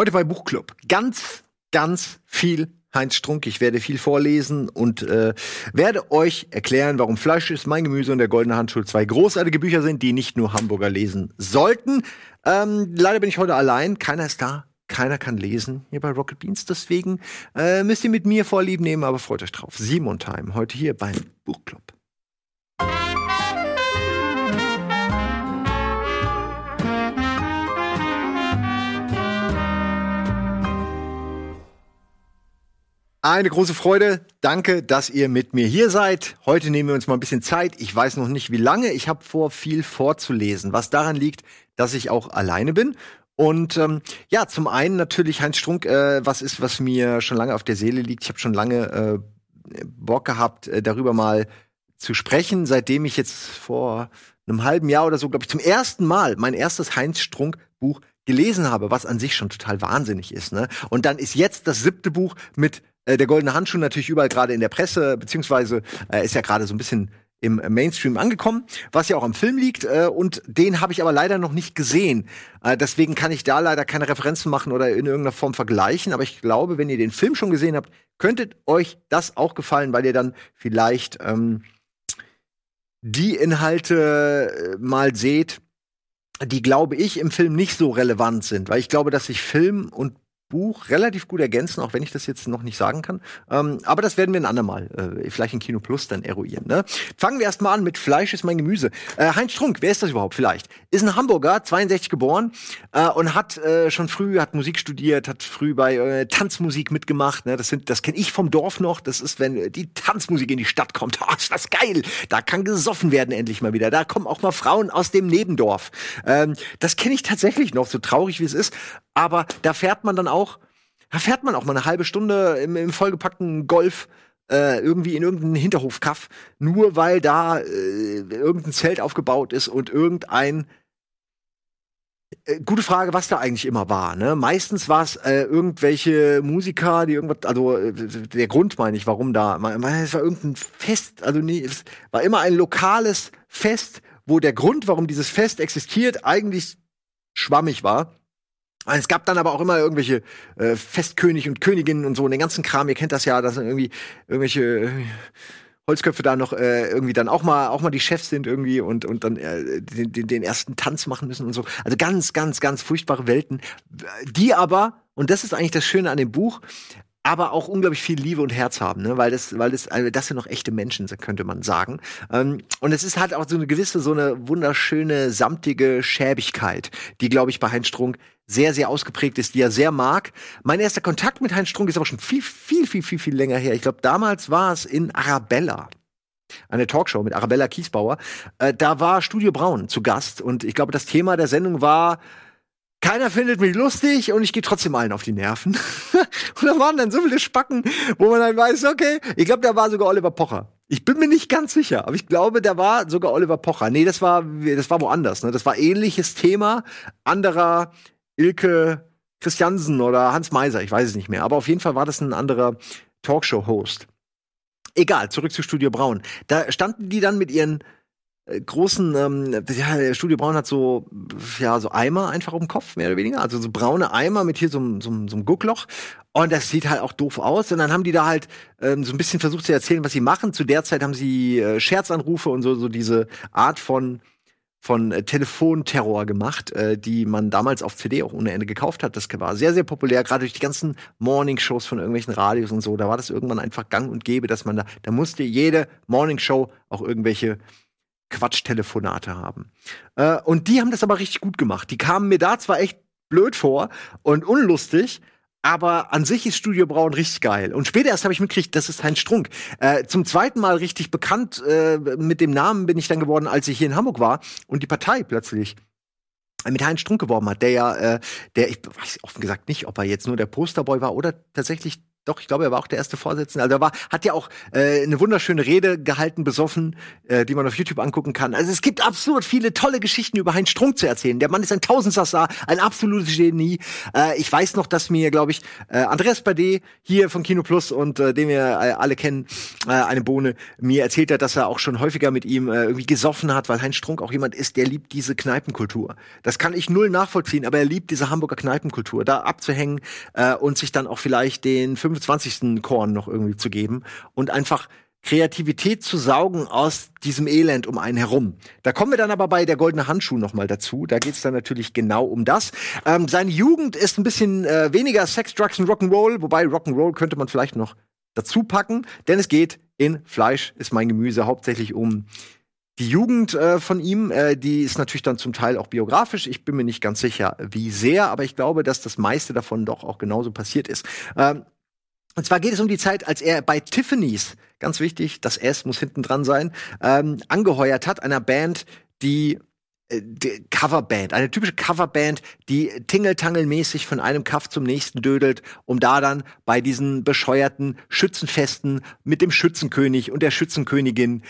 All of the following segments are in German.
Heute bei Buchclub. Ganz, ganz viel Heinz Strunk. Ich werde viel vorlesen und äh, werde euch erklären, warum Fleisch ist mein Gemüse und der goldene Handschuh zwei großartige Bücher sind, die nicht nur Hamburger lesen sollten. Ähm, leider bin ich heute allein. Keiner ist da. Keiner kann lesen hier bei Rocket Beans. Deswegen äh, müsst ihr mit mir Vorlieb nehmen, aber freut euch drauf. Simon Time heute hier beim Buchclub. Eine große Freude. Danke, dass ihr mit mir hier seid. Heute nehmen wir uns mal ein bisschen Zeit. Ich weiß noch nicht, wie lange. Ich habe vor, viel vorzulesen, was daran liegt, dass ich auch alleine bin. Und ähm, ja, zum einen natürlich Heinz Strunk, äh, was ist, was mir schon lange auf der Seele liegt. Ich habe schon lange äh, Bock gehabt, äh, darüber mal zu sprechen, seitdem ich jetzt vor einem halben Jahr oder so, glaube ich, zum ersten Mal mein erstes Heinz Strunk Buch gelesen habe, was an sich schon total wahnsinnig ist. Ne? Und dann ist jetzt das siebte Buch mit äh, der goldene Handschuh natürlich überall gerade in der Presse, beziehungsweise äh, ist ja gerade so ein bisschen im Mainstream angekommen, was ja auch am Film liegt. Äh, und den habe ich aber leider noch nicht gesehen. Äh, deswegen kann ich da leider keine Referenzen machen oder in irgendeiner Form vergleichen. Aber ich glaube, wenn ihr den Film schon gesehen habt, könntet euch das auch gefallen, weil ihr dann vielleicht ähm, die Inhalte äh, mal seht, die, glaube ich, im Film nicht so relevant sind. Weil ich glaube, dass sich Film und Buch relativ gut ergänzen, auch wenn ich das jetzt noch nicht sagen kann. Ähm, aber das werden wir ein andermal, äh, vielleicht in Kino Plus dann eruieren. Ne? Fangen wir erstmal an mit Fleisch ist mein Gemüse. Äh, Heinz Strunk, wer ist das überhaupt vielleicht? Ist ein Hamburger, 62 geboren äh, und hat äh, schon früh, hat Musik studiert, hat früh bei äh, Tanzmusik mitgemacht. Ne? Das, sind, das kenne ich vom Dorf noch. Das ist, wenn die Tanzmusik in die Stadt kommt. Oh, ist das geil. Da kann gesoffen werden endlich mal wieder. Da kommen auch mal Frauen aus dem Nebendorf. Ähm, das kenne ich tatsächlich noch, so traurig wie es ist. Aber da fährt man dann auch, da fährt man auch mal eine halbe Stunde im, im vollgepackten Golf äh, irgendwie in irgendeinen Hinterhofkaff, nur weil da äh, irgendein Zelt aufgebaut ist und irgendein äh, Gute Frage, was da eigentlich immer war. Ne? Meistens war es äh, irgendwelche Musiker, die irgendwas, also äh, der Grund meine ich, warum da, es war irgendein Fest, also nie, es war immer ein lokales Fest, wo der Grund, warum dieses Fest existiert, eigentlich schwammig war. Es gab dann aber auch immer irgendwelche äh, Festkönig und Königinnen und so und den ganzen Kram. Ihr kennt das ja, dass irgendwie irgendwelche äh, Holzköpfe da noch äh, irgendwie dann auch mal auch mal die Chefs sind irgendwie und und dann äh, den, den, den ersten Tanz machen müssen und so. Also ganz ganz ganz furchtbare Welten, die aber und das ist eigentlich das Schöne an dem Buch, aber auch unglaublich viel Liebe und Herz haben, ne? weil das, weil das, also das sind noch echte Menschen, könnte man sagen. Ähm, und es ist halt auch so eine gewisse, so eine wunderschöne, samtige Schäbigkeit, die, glaube ich, bei Heinz Strunk sehr, sehr ausgeprägt ist, die er sehr mag. Mein erster Kontakt mit Heinz Strunk ist aber schon viel, viel, viel, viel, viel länger her. Ich glaube, damals war es in Arabella eine Talkshow mit Arabella Kiesbauer. Äh, da war Studio Braun zu Gast und ich glaube, das Thema der Sendung war keiner findet mich lustig und ich gehe trotzdem allen auf die Nerven. und da waren dann so viele Spacken, wo man dann weiß, okay, ich glaube, da war sogar Oliver Pocher. Ich bin mir nicht ganz sicher, aber ich glaube, da war sogar Oliver Pocher. Nee, das war, das war woanders. Ne? Das war ähnliches Thema, anderer Ilke Christiansen oder Hans Meiser, ich weiß es nicht mehr. Aber auf jeden Fall war das ein anderer Talkshow-Host. Egal, zurück zu Studio Braun. Da standen die dann mit ihren großen, ähm, ja, Studio Braun hat so, ja, so Eimer einfach auf dem Kopf, mehr oder weniger. Also so braune Eimer mit hier so, so, so einem Guckloch. Und das sieht halt auch doof aus. Und dann haben die da halt ähm, so ein bisschen versucht zu erzählen, was sie machen. Zu der Zeit haben sie äh, Scherzanrufe und so, so diese Art von von äh, Telefonterror gemacht, äh, die man damals auf CD auch ohne Ende gekauft hat. Das war sehr, sehr populär, gerade durch die ganzen Morningshows von irgendwelchen Radios und so. Da war das irgendwann einfach gang und gäbe, dass man da, da musste jede Morningshow auch irgendwelche Quatschtelefonate haben. Äh, und die haben das aber richtig gut gemacht. Die kamen mir da zwar echt blöd vor und unlustig, aber an sich ist Studio Braun richtig geil. Und später erst habe ich mitgekriegt, das ist Heinz Strunk. Äh, zum zweiten Mal richtig bekannt äh, mit dem Namen bin ich dann geworden, als ich hier in Hamburg war und die Partei plötzlich mit Heinz Strunk geworben hat, der ja, äh, der, ich weiß offen gesagt nicht, ob er jetzt nur der Posterboy war oder tatsächlich doch, ich glaube, er war auch der erste Vorsitzende. Also er war, hat ja auch äh, eine wunderschöne Rede gehalten, besoffen, äh, die man auf YouTube angucken kann. Also es gibt absurd viele tolle Geschichten über Heinz Strunk zu erzählen. Der Mann ist ein Tausendsasser, ein absolutes Genie. Äh, ich weiß noch, dass mir, glaube ich, äh, Andreas Bade hier von Kino Plus und äh, den wir äh, alle kennen, äh, eine Bohne, mir erzählt hat, dass er auch schon häufiger mit ihm äh, irgendwie gesoffen hat, weil Heinz Strunk auch jemand ist, der liebt diese Kneipenkultur. Das kann ich null nachvollziehen, aber er liebt diese Hamburger Kneipenkultur, da abzuhängen äh, und sich dann auch vielleicht den 25. Korn noch irgendwie zu geben und einfach Kreativität zu saugen aus diesem Elend um einen herum. Da kommen wir dann aber bei der goldene Handschuh noch mal dazu. Da geht's dann natürlich genau um das. Ähm, seine Jugend ist ein bisschen äh, weniger Sex, Drugs und Rock'n'Roll, wobei Rock'n'Roll könnte man vielleicht noch dazu packen, denn es geht in Fleisch ist mein Gemüse hauptsächlich um die Jugend äh, von ihm, äh, die ist natürlich dann zum Teil auch biografisch. Ich bin mir nicht ganz sicher, wie sehr, aber ich glaube, dass das meiste davon doch auch genauso passiert ist. Ähm, und zwar geht es um die Zeit, als er bei Tiffany's, ganz wichtig, das S muss hinten dran sein, ähm, angeheuert hat, einer Band, die äh, die Coverband, eine typische Coverband, die tingeltangelmäßig von einem Kaff zum nächsten dödelt, um da dann bei diesen bescheuerten Schützenfesten mit dem Schützenkönig und der Schützenkönigin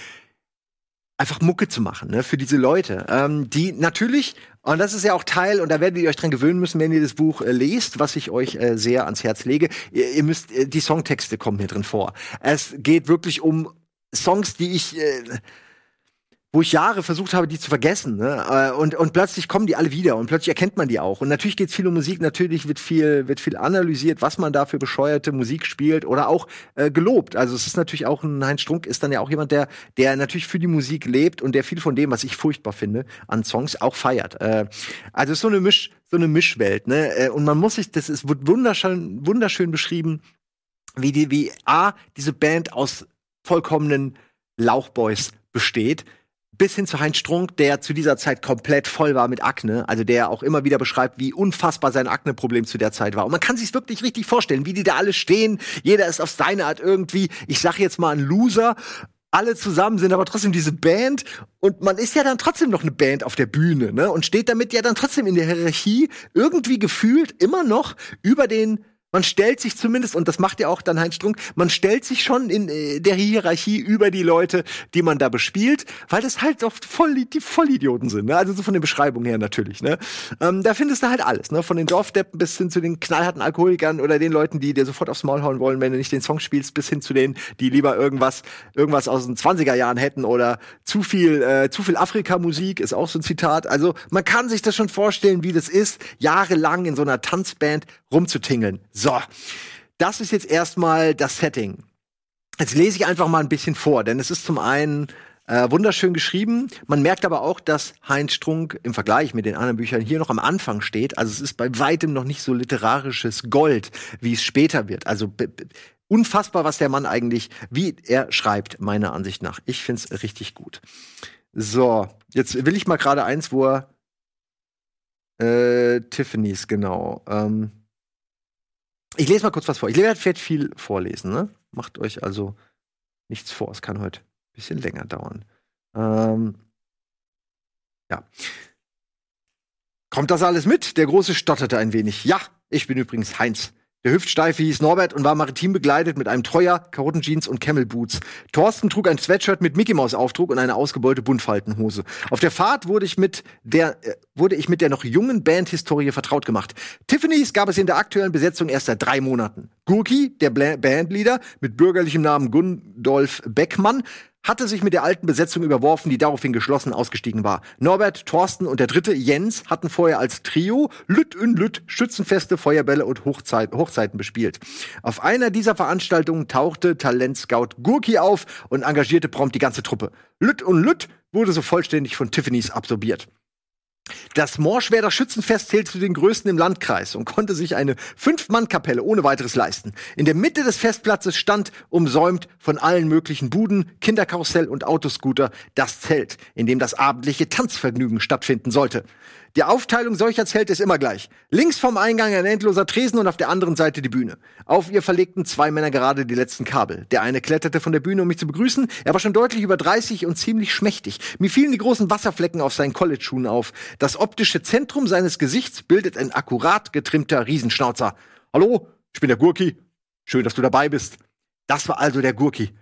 einfach Mucke zu machen, ne, für diese Leute, ähm, die natürlich, und das ist ja auch Teil, und da werdet ihr euch dran gewöhnen müssen, wenn ihr das Buch äh, lest, was ich euch äh, sehr ans Herz lege. Ihr, ihr müsst, äh, die Songtexte kommen hier drin vor. Es geht wirklich um Songs, die ich äh, wo ich Jahre versucht habe, die zu vergessen. Ne? Äh, und, und plötzlich kommen die alle wieder und plötzlich erkennt man die auch. Und natürlich geht es viel um Musik, natürlich wird viel, wird viel analysiert, was man da für bescheuerte Musik spielt oder auch äh, gelobt. Also es ist natürlich auch ein Heinz Strunk ist dann ja auch jemand, der, der natürlich für die Musik lebt und der viel von dem, was ich furchtbar finde, an Songs auch feiert. Äh, also es ist so eine Misch, so eine Mischwelt, ne? Äh, und man muss sich, das ist wird wunderschön, wunderschön beschrieben, wie die, wie A, diese Band aus vollkommenen Lauchboys besteht bis hin zu Heinz Strunk, der zu dieser Zeit komplett voll war mit Akne, also der auch immer wieder beschreibt, wie unfassbar sein Akne-Problem zu der Zeit war. Und man kann sich wirklich richtig vorstellen, wie die da alle stehen. Jeder ist auf seine Art irgendwie, ich sag jetzt mal ein Loser, alle zusammen sind aber trotzdem diese Band und man ist ja dann trotzdem noch eine Band auf der Bühne, ne? Und steht damit ja dann trotzdem in der Hierarchie irgendwie gefühlt immer noch über den man stellt sich zumindest, und das macht ja auch dann Heinz Strunk, man stellt sich schon in äh, der Hierarchie über die Leute, die man da bespielt, weil das halt oft voll die Vollidioten sind. Ne? Also so von der Beschreibung her natürlich. Ne? Ähm, da findest du halt alles, ne? Von den Dorfdeppen bis hin zu den knallharten Alkoholikern oder den Leuten, die dir sofort aufs Maul hauen wollen, wenn du nicht den Song spielst, bis hin zu denen, die lieber irgendwas, irgendwas aus den 20er Jahren hätten oder zu viel, äh, zu viel Afrika-Musik ist auch so ein Zitat. Also man kann sich das schon vorstellen, wie das ist, jahrelang in so einer Tanzband rumzutingeln. So, das ist jetzt erstmal das Setting. Jetzt lese ich einfach mal ein bisschen vor, denn es ist zum einen äh, wunderschön geschrieben. Man merkt aber auch, dass Heinz Strunk im Vergleich mit den anderen Büchern hier noch am Anfang steht. Also es ist bei weitem noch nicht so literarisches Gold, wie es später wird. Also unfassbar, was der Mann eigentlich, wie er schreibt, meiner Ansicht nach. Ich find's richtig gut. So, jetzt will ich mal gerade eins, wo er äh, Tiffany's, genau. Ähm, ich lese mal kurz was vor. Ich werde viel vorlesen, ne? Macht euch also nichts vor. Es kann heute ein bisschen länger dauern. Ähm, ja. Kommt das alles mit? Der Große stotterte ein wenig. Ja, ich bin übrigens Heinz. Der Hüftsteife hieß Norbert und war maritim begleitet mit einem Treuer, Karottenjeans und Camel Boots. Thorsten trug ein Sweatshirt mit Mickey Maus Aufdruck und eine ausgebeulte Buntfaltenhose. Auf der Fahrt wurde ich mit der äh, wurde ich mit der noch jungen Bandhistorie vertraut gemacht. Tiffany's gab es in der aktuellen Besetzung erst seit drei Monaten. Gurki, der Bandleader mit bürgerlichem Namen Gundolf Beckmann, hatte sich mit der alten Besetzung überworfen, die daraufhin geschlossen ausgestiegen war. Norbert, Thorsten und der dritte Jens hatten vorher als Trio Lütt und Lütt Schützenfeste, Feuerbälle und Hochzeit, Hochzeiten bespielt. Auf einer dieser Veranstaltungen tauchte Talentscout Gurki auf und engagierte prompt die ganze Truppe. Lütt und Lütt wurde so vollständig von Tiffany's absorbiert. Das Morschwerder Schützenfest zählt zu den größten im Landkreis und konnte sich eine Fünf-Mann-Kapelle ohne weiteres leisten. In der Mitte des Festplatzes stand, umsäumt von allen möglichen Buden, Kinderkarussell und Autoscooter, das Zelt, in dem das abendliche Tanzvergnügen stattfinden sollte. Die Aufteilung solcher Zelte ist immer gleich. Links vom Eingang ein endloser Tresen und auf der anderen Seite die Bühne. Auf ihr verlegten zwei Männer gerade die letzten Kabel. Der eine kletterte von der Bühne, um mich zu begrüßen. Er war schon deutlich über 30 und ziemlich schmächtig. Mir fielen die großen Wasserflecken auf seinen College-Schuhen auf. Das optische Zentrum seines Gesichts bildet ein akkurat getrimmter Riesenschnauzer. Hallo, ich bin der Gurki. Schön, dass du dabei bist. Das war also der Gurki.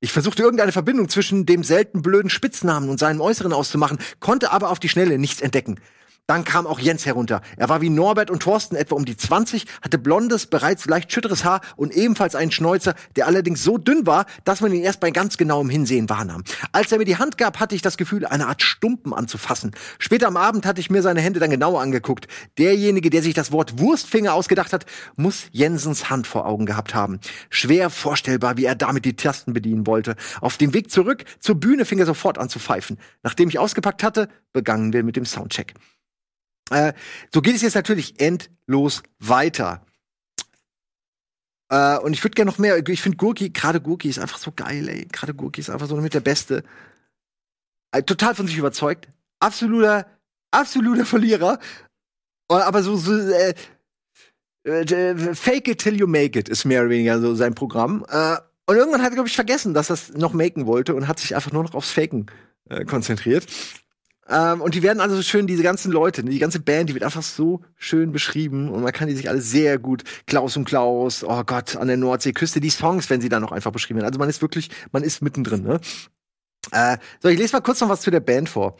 Ich versuchte irgendeine Verbindung zwischen dem selten blöden Spitznamen und seinem Äußeren auszumachen, konnte aber auf die Schnelle nichts entdecken. Dann kam auch Jens herunter. Er war wie Norbert und Thorsten etwa um die 20, hatte blondes, bereits leicht schütteres Haar und ebenfalls einen Schnäuzer, der allerdings so dünn war, dass man ihn erst bei ganz genauem Hinsehen wahrnahm. Als er mir die Hand gab, hatte ich das Gefühl, eine Art Stumpen anzufassen. Später am Abend hatte ich mir seine Hände dann genauer angeguckt. Derjenige, der sich das Wort Wurstfinger ausgedacht hat, muss Jensens Hand vor Augen gehabt haben. Schwer vorstellbar, wie er damit die Tasten bedienen wollte. Auf dem Weg zurück zur Bühne fing er sofort an zu pfeifen. Nachdem ich ausgepackt hatte, begannen wir mit dem Soundcheck. Äh, so geht es jetzt natürlich endlos weiter. Äh, und ich würde gerne noch mehr. Ich finde Gurki, gerade Gurki ist einfach so geil, ey. Gerade Gurki ist einfach so mit der Beste. Äh, total von sich überzeugt. Absoluter, absoluter Verlierer. Aber so, so äh, äh, Fake it till you make it ist mehr oder weniger so sein Programm. Äh, und irgendwann hat er, glaube ich, vergessen, dass er es noch maken wollte und hat sich einfach nur noch aufs Faken äh, konzentriert. Ähm, und die werden also so schön, diese ganzen Leute, die ganze Band, die wird einfach so schön beschrieben und man kann die sich alle sehr gut, Klaus und Klaus, oh Gott, an der Nordseeküste, die Songs, wenn sie dann noch einfach beschrieben werden. Also man ist wirklich, man ist mittendrin, ne? Äh, so, ich lese mal kurz noch was zu der Band vor.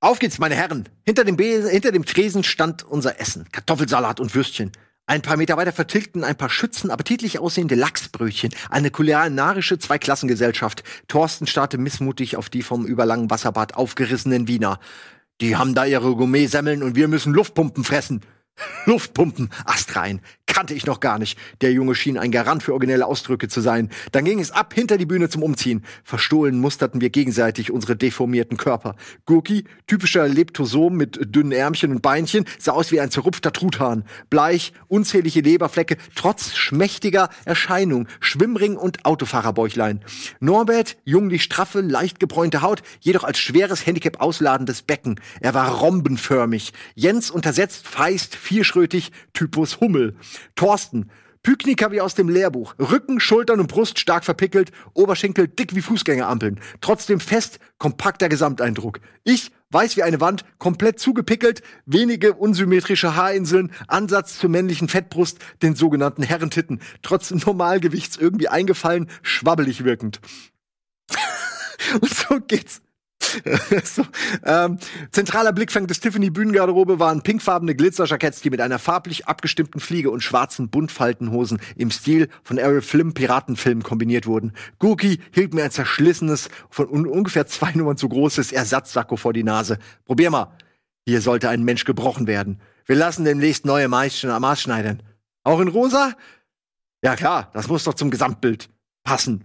Auf geht's, meine Herren. Hinter dem, Be hinter dem Tresen stand unser Essen. Kartoffelsalat und Würstchen. Ein paar Meter weiter vertilgten ein paar Schützen appetitlich aussehende Lachsbrötchen. Eine kulinarische Zweiklassengesellschaft. Thorsten starrte missmutig auf die vom überlangen Wasserbad aufgerissenen Wiener. Die haben da ihre Gourmet-Semmeln und wir müssen Luftpumpen fressen. Luftpumpen, astrein, kannte ich noch gar nicht. Der Junge schien ein Garant für originelle Ausdrücke zu sein. Dann ging es ab hinter die Bühne zum Umziehen. Verstohlen musterten wir gegenseitig unsere deformierten Körper. Gurki, typischer Leptosom mit dünnen Ärmchen und Beinchen, sah aus wie ein zerrupfter Truthahn. Bleich, unzählige Leberflecke, trotz schmächtiger Erscheinung, Schwimmring und Autofahrerbäuchlein. Norbert, junglich straffe, leicht gebräunte Haut, jedoch als schweres Handicap ausladendes Becken. Er war rombenförmig. Jens untersetzt, feist, vierschrötig, Typus Hummel. Thorsten, Pykniker wie aus dem Lehrbuch. Rücken, Schultern und Brust stark verpickelt, Oberschenkel dick wie Fußgängerampeln. Trotzdem fest, kompakter Gesamteindruck. Ich, weiß wie eine Wand, komplett zugepickelt, wenige unsymmetrische Haarinseln, Ansatz zur männlichen Fettbrust, den sogenannten Herrentitten. Trotz Normalgewichts irgendwie eingefallen, schwabbelig wirkend. und so geht's so, ähm, zentraler Blickfang des Tiffany Bühnengarderobe waren pinkfarbene Glitzerjacketts, die mit einer farblich abgestimmten Fliege und schwarzen Buntfaltenhosen im Stil von Errol Flynn Piratenfilmen kombiniert wurden. Gookie hielt mir ein zerschlissenes, von un ungefähr zwei Nummern zu großes Ersatzsacko vor die Nase. Probier mal. Hier sollte ein Mensch gebrochen werden. Wir lassen demnächst neue Maß schneiden. Auch in rosa? Ja klar, das muss doch zum Gesamtbild passen.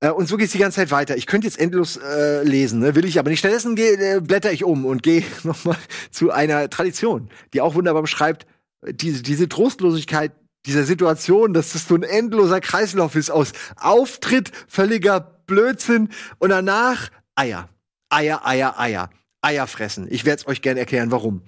Äh, und so geht's die ganze Zeit weiter. Ich könnte jetzt endlos äh, lesen, ne? will ich aber nicht. Stattdessen geh, äh, blätter ich um und gehe nochmal zu einer Tradition, die auch wunderbar beschreibt, äh, diese, diese Trostlosigkeit dieser Situation, dass das so ein endloser Kreislauf ist aus Auftritt, völliger Blödsinn und danach Eier. Eier, Eier, Eier. Eier fressen. Ich werde es euch gerne erklären, warum.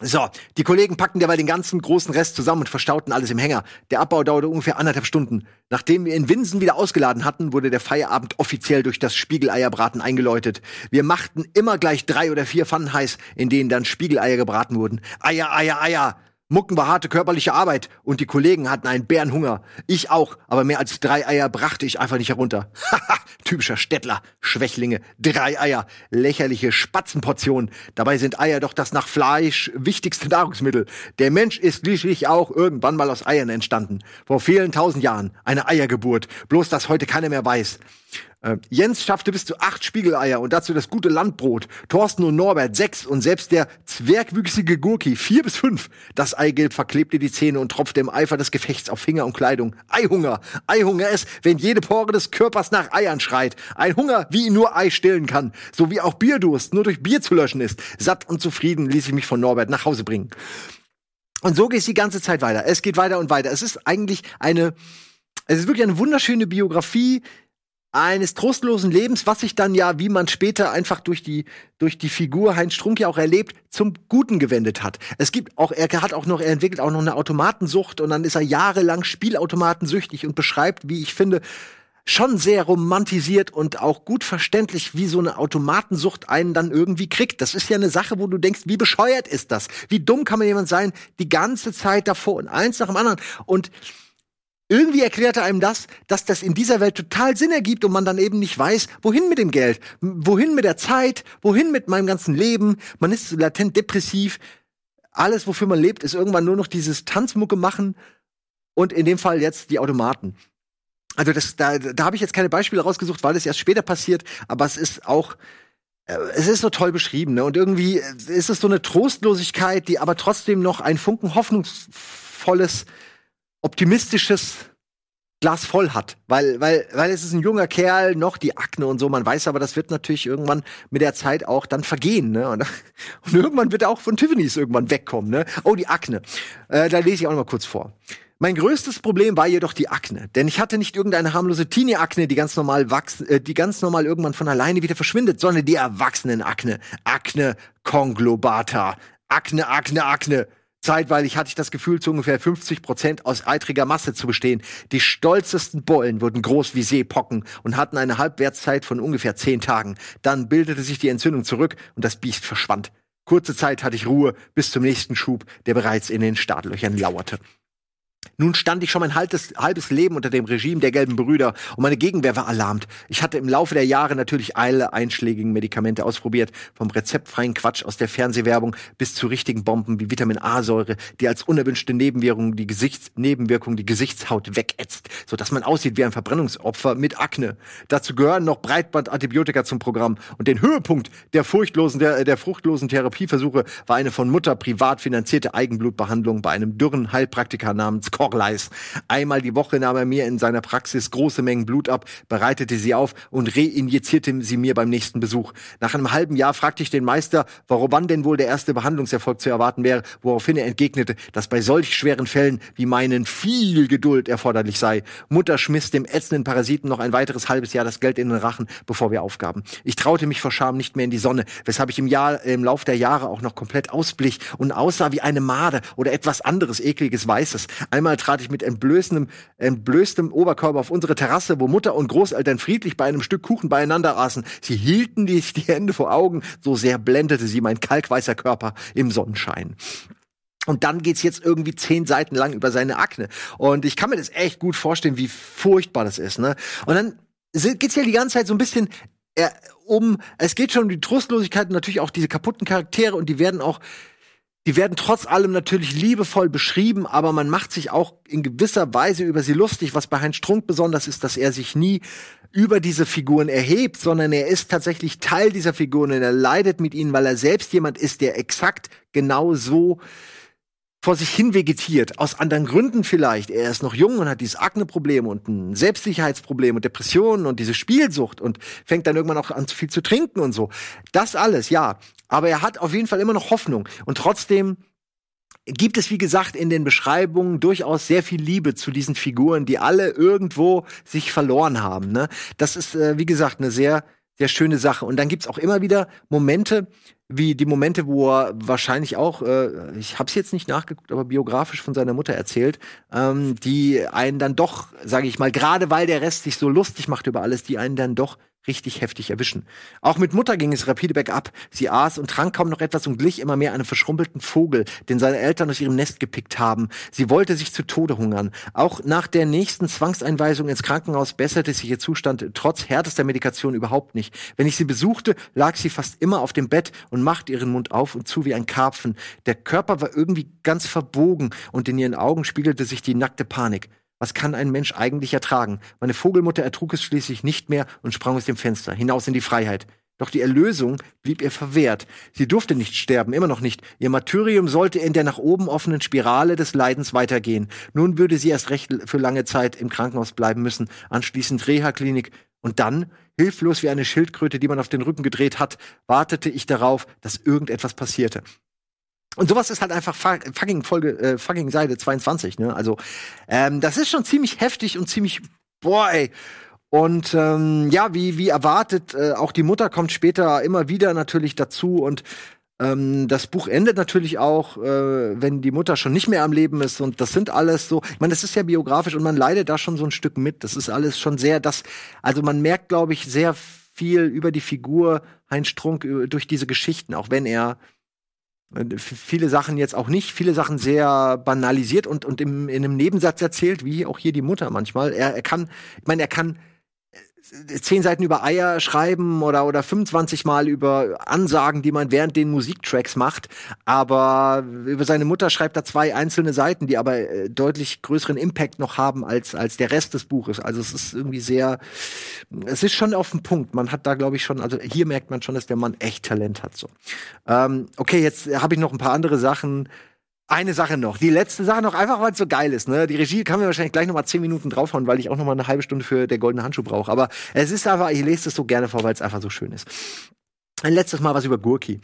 So, die Kollegen packten derweil den ganzen großen Rest zusammen und verstauten alles im Hänger. Der Abbau dauerte ungefähr anderthalb Stunden. Nachdem wir in Winsen wieder ausgeladen hatten, wurde der Feierabend offiziell durch das Spiegeleierbraten eingeläutet. Wir machten immer gleich drei oder vier Pfannen heiß, in denen dann Spiegeleier gebraten wurden. Eier, Eier, Eier! Mucken war harte körperliche Arbeit und die Kollegen hatten einen Bärenhunger. Ich auch, aber mehr als drei Eier brachte ich einfach nicht herunter. Haha, typischer Städtler, Schwächlinge, drei Eier, lächerliche Spatzenportionen. Dabei sind Eier doch das nach Fleisch wichtigste Nahrungsmittel. Der Mensch ist schließlich auch irgendwann mal aus Eiern entstanden. Vor vielen tausend Jahren. Eine Eiergeburt. Bloß, dass heute keiner mehr weiß. Äh, Jens schaffte bis zu acht Spiegeleier und dazu das gute Landbrot. Thorsten und Norbert sechs und selbst der zwergwüchsige Gurki vier bis fünf. Das Eigelb verklebte die Zähne und tropfte im Eifer des Gefechts auf Finger und Kleidung. Eihunger. Eihunger ist, wenn jede Pore des Körpers nach Eiern schreit. Ein Hunger, wie ihn nur Ei stillen kann. So wie auch Bierdurst nur durch Bier zu löschen ist. Satt und zufrieden ließ ich mich von Norbert nach Hause bringen. Und so geht es die ganze Zeit weiter. Es geht weiter und weiter. Es ist eigentlich eine, es ist wirklich eine wunderschöne Biografie, eines trostlosen Lebens, was sich dann ja, wie man später einfach durch die, durch die Figur Heinz Strunk ja auch erlebt, zum Guten gewendet hat. Es gibt auch, er hat auch noch, er entwickelt auch noch eine Automatensucht und dann ist er jahrelang Spielautomatensüchtig und beschreibt, wie ich finde, schon sehr romantisiert und auch gut verständlich, wie so eine Automatensucht einen dann irgendwie kriegt. Das ist ja eine Sache, wo du denkst, wie bescheuert ist das? Wie dumm kann man jemand sein, die ganze Zeit davor und eins nach dem anderen. Und irgendwie erklärt er einem das, dass das in dieser Welt total Sinn ergibt und man dann eben nicht weiß, wohin mit dem Geld, wohin mit der Zeit, wohin mit meinem ganzen Leben. Man ist latent depressiv. Alles, wofür man lebt, ist irgendwann nur noch dieses Tanzmucke machen und in dem Fall jetzt die Automaten. Also das, da, da habe ich jetzt keine Beispiele rausgesucht, weil es erst später passiert, aber es ist auch, äh, es ist so toll beschrieben, ne? Und irgendwie ist es so eine Trostlosigkeit, die aber trotzdem noch ein Funken hoffnungsvolles optimistisches Glas voll hat, weil, weil, weil es ist ein junger Kerl, noch die Akne und so, man weiß aber, das wird natürlich irgendwann mit der Zeit auch dann vergehen, ne? Und, und irgendwann wird er auch von Tiffany's irgendwann wegkommen, ne? Oh, die Akne. Äh, da lese ich auch noch mal kurz vor. Mein größtes Problem war jedoch die Akne, denn ich hatte nicht irgendeine harmlose Teenie-Akne, die ganz normal wachsen, äh, die ganz normal irgendwann von alleine wieder verschwindet, sondern die Erwachsenen-Akne. Akne conglobata. Akne, Akne, Akne. Zeitweilig hatte ich das Gefühl, zu ungefähr 50 Prozent aus eitriger Masse zu bestehen. Die stolzesten Bollen wurden groß wie Seepocken und hatten eine Halbwertszeit von ungefähr zehn Tagen. Dann bildete sich die Entzündung zurück und das Biest verschwand. Kurze Zeit hatte ich Ruhe bis zum nächsten Schub, der bereits in den Startlöchern lauerte. Nun stand ich schon mein halbes, halbes Leben unter dem Regime der gelben Brüder und meine Gegenwehr war alarmt. Ich hatte im Laufe der Jahre natürlich alle einschlägigen Medikamente ausprobiert, vom rezeptfreien Quatsch aus der Fernsehwerbung bis zu richtigen Bomben wie Vitamin A-Säure, die als unerwünschte Nebenwirkung die Gesichtsnebenwirkung die Gesichtshaut wegätzt, so dass man aussieht wie ein Verbrennungsopfer mit Akne. Dazu gehören noch Breitbandantibiotika zum Programm und den Höhepunkt der furchtlosen der, der fruchtlosen Therapieversuche war eine von Mutter privat finanzierte Eigenblutbehandlung bei einem dürren Heilpraktiker namens Korleis. Einmal die Woche nahm er mir in seiner Praxis große Mengen Blut ab, bereitete sie auf und reinjizierte sie mir beim nächsten Besuch. Nach einem halben Jahr fragte ich den Meister, warum wann denn wohl der erste Behandlungserfolg zu erwarten wäre, woraufhin er entgegnete, dass bei solch schweren Fällen wie meinen viel Geduld erforderlich sei. Mutter schmiss dem ätzenden Parasiten noch ein weiteres halbes Jahr das Geld in den Rachen, bevor wir aufgaben. Ich traute mich vor Scham nicht mehr in die Sonne, weshalb ich im Jahr, im Lauf der Jahre auch noch komplett ausblich und aussah wie eine Made oder etwas anderes ekliges Weißes. Einmal Einmal trat ich mit entblößtem, entblößtem Oberkörper auf unsere Terrasse, wo Mutter und Großeltern friedlich bei einem Stück Kuchen beieinander aßen. Sie hielten die, die Hände vor Augen, so sehr blendete sie mein kalkweißer Körper im Sonnenschein. Und dann geht's jetzt irgendwie zehn Seiten lang über seine Akne. Und ich kann mir das echt gut vorstellen, wie furchtbar das ist. Ne? Und dann geht's ja die ganze Zeit so ein bisschen äh, um, es geht schon um die Trostlosigkeit und natürlich auch diese kaputten Charaktere und die werden auch die werden trotz allem natürlich liebevoll beschrieben, aber man macht sich auch in gewisser Weise über sie lustig. Was bei Heinz Strunk besonders ist, dass er sich nie über diese Figuren erhebt, sondern er ist tatsächlich Teil dieser Figuren und er leidet mit ihnen, weil er selbst jemand ist, der exakt genau so vor sich hin vegetiert, aus anderen Gründen vielleicht. Er ist noch jung und hat dieses Akne-Problem und ein Selbstsicherheitsproblem und Depressionen und diese Spielsucht und fängt dann irgendwann auch an, zu viel zu trinken und so. Das alles, ja. Aber er hat auf jeden Fall immer noch Hoffnung. Und trotzdem gibt es, wie gesagt, in den Beschreibungen durchaus sehr viel Liebe zu diesen Figuren, die alle irgendwo sich verloren haben. Ne? Das ist, äh, wie gesagt, eine sehr sehr schöne Sache. Und dann gibt's auch immer wieder Momente, wie die Momente, wo er wahrscheinlich auch, äh, ich habe es jetzt nicht nachgeguckt, aber biografisch von seiner Mutter erzählt, ähm, die einen dann doch, sage ich mal, gerade weil der Rest sich so lustig macht über alles, die einen dann doch richtig heftig erwischen. Auch mit Mutter ging es rapide bergab. Sie aß und trank kaum noch etwas und glich immer mehr einem verschrumpelten Vogel, den seine Eltern aus ihrem Nest gepickt haben. Sie wollte sich zu Tode hungern. Auch nach der nächsten Zwangseinweisung ins Krankenhaus besserte sich ihr Zustand trotz härtester Medikation überhaupt nicht. Wenn ich sie besuchte, lag sie fast immer auf dem Bett und machte ihren Mund auf und zu wie ein Karpfen. Der Körper war irgendwie ganz verbogen und in ihren Augen spiegelte sich die nackte Panik. Was kann ein Mensch eigentlich ertragen? Meine Vogelmutter ertrug es schließlich nicht mehr und sprang aus dem Fenster, hinaus in die Freiheit. Doch die Erlösung blieb ihr verwehrt. Sie durfte nicht sterben, immer noch nicht. Ihr Martyrium sollte in der nach oben offenen Spirale des Leidens weitergehen. Nun würde sie erst recht für lange Zeit im Krankenhaus bleiben müssen, anschließend Reha-Klinik. Und dann, hilflos wie eine Schildkröte, die man auf den Rücken gedreht hat, wartete ich darauf, dass irgendetwas passierte. Und sowas ist halt einfach fucking Folge, äh, fucking Seite 22, ne? Also, ähm, das ist schon ziemlich heftig und ziemlich, boah, ey. Und ähm, ja, wie, wie erwartet, äh, auch die Mutter kommt später immer wieder natürlich dazu und ähm, das Buch endet natürlich auch, äh, wenn die Mutter schon nicht mehr am Leben ist und das sind alles so, ich meine, das ist ja biografisch und man leidet da schon so ein Stück mit. Das ist alles schon sehr, das, also man merkt, glaube ich, sehr viel über die Figur Heinz Strunk durch diese Geschichten, auch wenn er Äh, viele Sachen jetzt auch nicht, viele Sachen sehr banalisiert und, und im, in einem Nebensatz erzählt, wie auch hier die Mutter manchmal. Er, er kann, ich meine, er kann zehn Seiten über Eier schreiben oder, oder 25 Mal über Ansagen, die man während den Musiktracks macht. Aber über seine Mutter schreibt er zwei einzelne Seiten, die aber äh, deutlich größeren Impact noch haben als, als der Rest des Buches. Also es ist irgendwie sehr, es ist schon auf den Punkt. Man hat da, glaube ich, schon, also hier merkt man schon, dass der Mann echt Talent hat. So. Ähm, okay, jetzt habe ich noch ein paar andere Sachen. Eine Sache noch, die letzte Sache noch, einfach weil es so geil ist. Ne? Die Regie kann mir wahrscheinlich gleich noch mal zehn Minuten draufhauen, weil ich auch noch mal eine halbe Stunde für der goldene Handschuh brauche. Aber es ist einfach, ich lese es so gerne vor, weil es einfach so schön ist. Ein letztes Mal was über Gurki.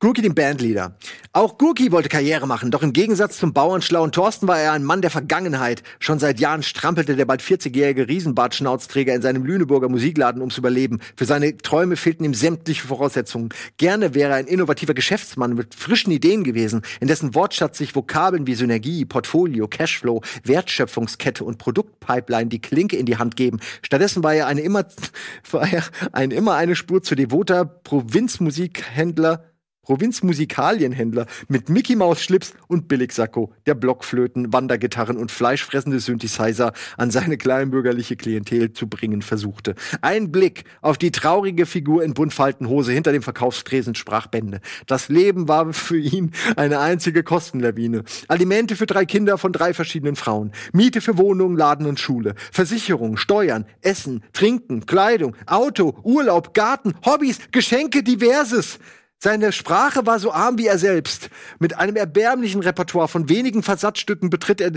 Gurki, den Bandleader. Auch Gurki wollte Karriere machen, doch im Gegensatz zum bauernschlauen Thorsten war er ein Mann der Vergangenheit. Schon seit Jahren strampelte der bald 40-jährige Riesenbartschnauzträger in seinem Lüneburger Musikladen ums Überleben. Für seine Träume fehlten ihm sämtliche Voraussetzungen. Gerne wäre er ein innovativer Geschäftsmann mit frischen Ideen gewesen, in dessen Wortschatz sich Vokabeln wie Synergie, Portfolio, Cashflow, Wertschöpfungskette und Produktpipeline die Klinke in die Hand geben. Stattdessen war er eine immer, war er ein immer eine Spur zu devoter Provinzmusikhändler Provinzmusikalienhändler mit Mickey Maus Schlips und Billigsacko, der Blockflöten, Wandergitarren und fleischfressende Synthesizer an seine kleinbürgerliche Klientel zu bringen versuchte. Ein Blick auf die traurige Figur in Buntfaltenhose hinter dem Verkaufstresen sprach Bände. Das Leben war für ihn eine einzige Kostenlawine. Alimente für drei Kinder von drei verschiedenen Frauen, Miete für Wohnung, Laden und Schule, Versicherung, Steuern, Essen, Trinken, Kleidung, Auto, Urlaub, Garten, Hobbys, Geschenke, diverses. Seine Sprache war so arm wie er selbst. Mit einem erbärmlichen Repertoire von wenigen Versatzstücken betritt er,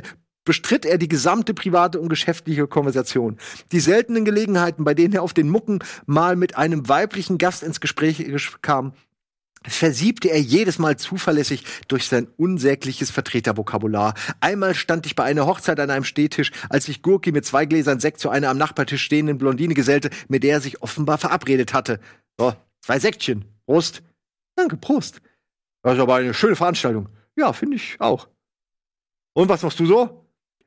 bestritt er die gesamte private und geschäftliche Konversation. Die seltenen Gelegenheiten, bei denen er auf den Mucken mal mit einem weiblichen Gast ins Gespräch kam, versiebte er jedes Mal zuverlässig durch sein unsägliches Vertretervokabular. Einmal stand ich bei einer Hochzeit an einem Stehtisch, als sich Gurki mit zwei Gläsern Sekt zu einer am Nachbartisch stehenden Blondine gesellte, mit der er sich offenbar verabredet hatte. Oh, zwei Sektchen. Prost. Danke, Prost. Das ist aber eine schöne Veranstaltung. Ja, finde ich auch. Und was machst du so?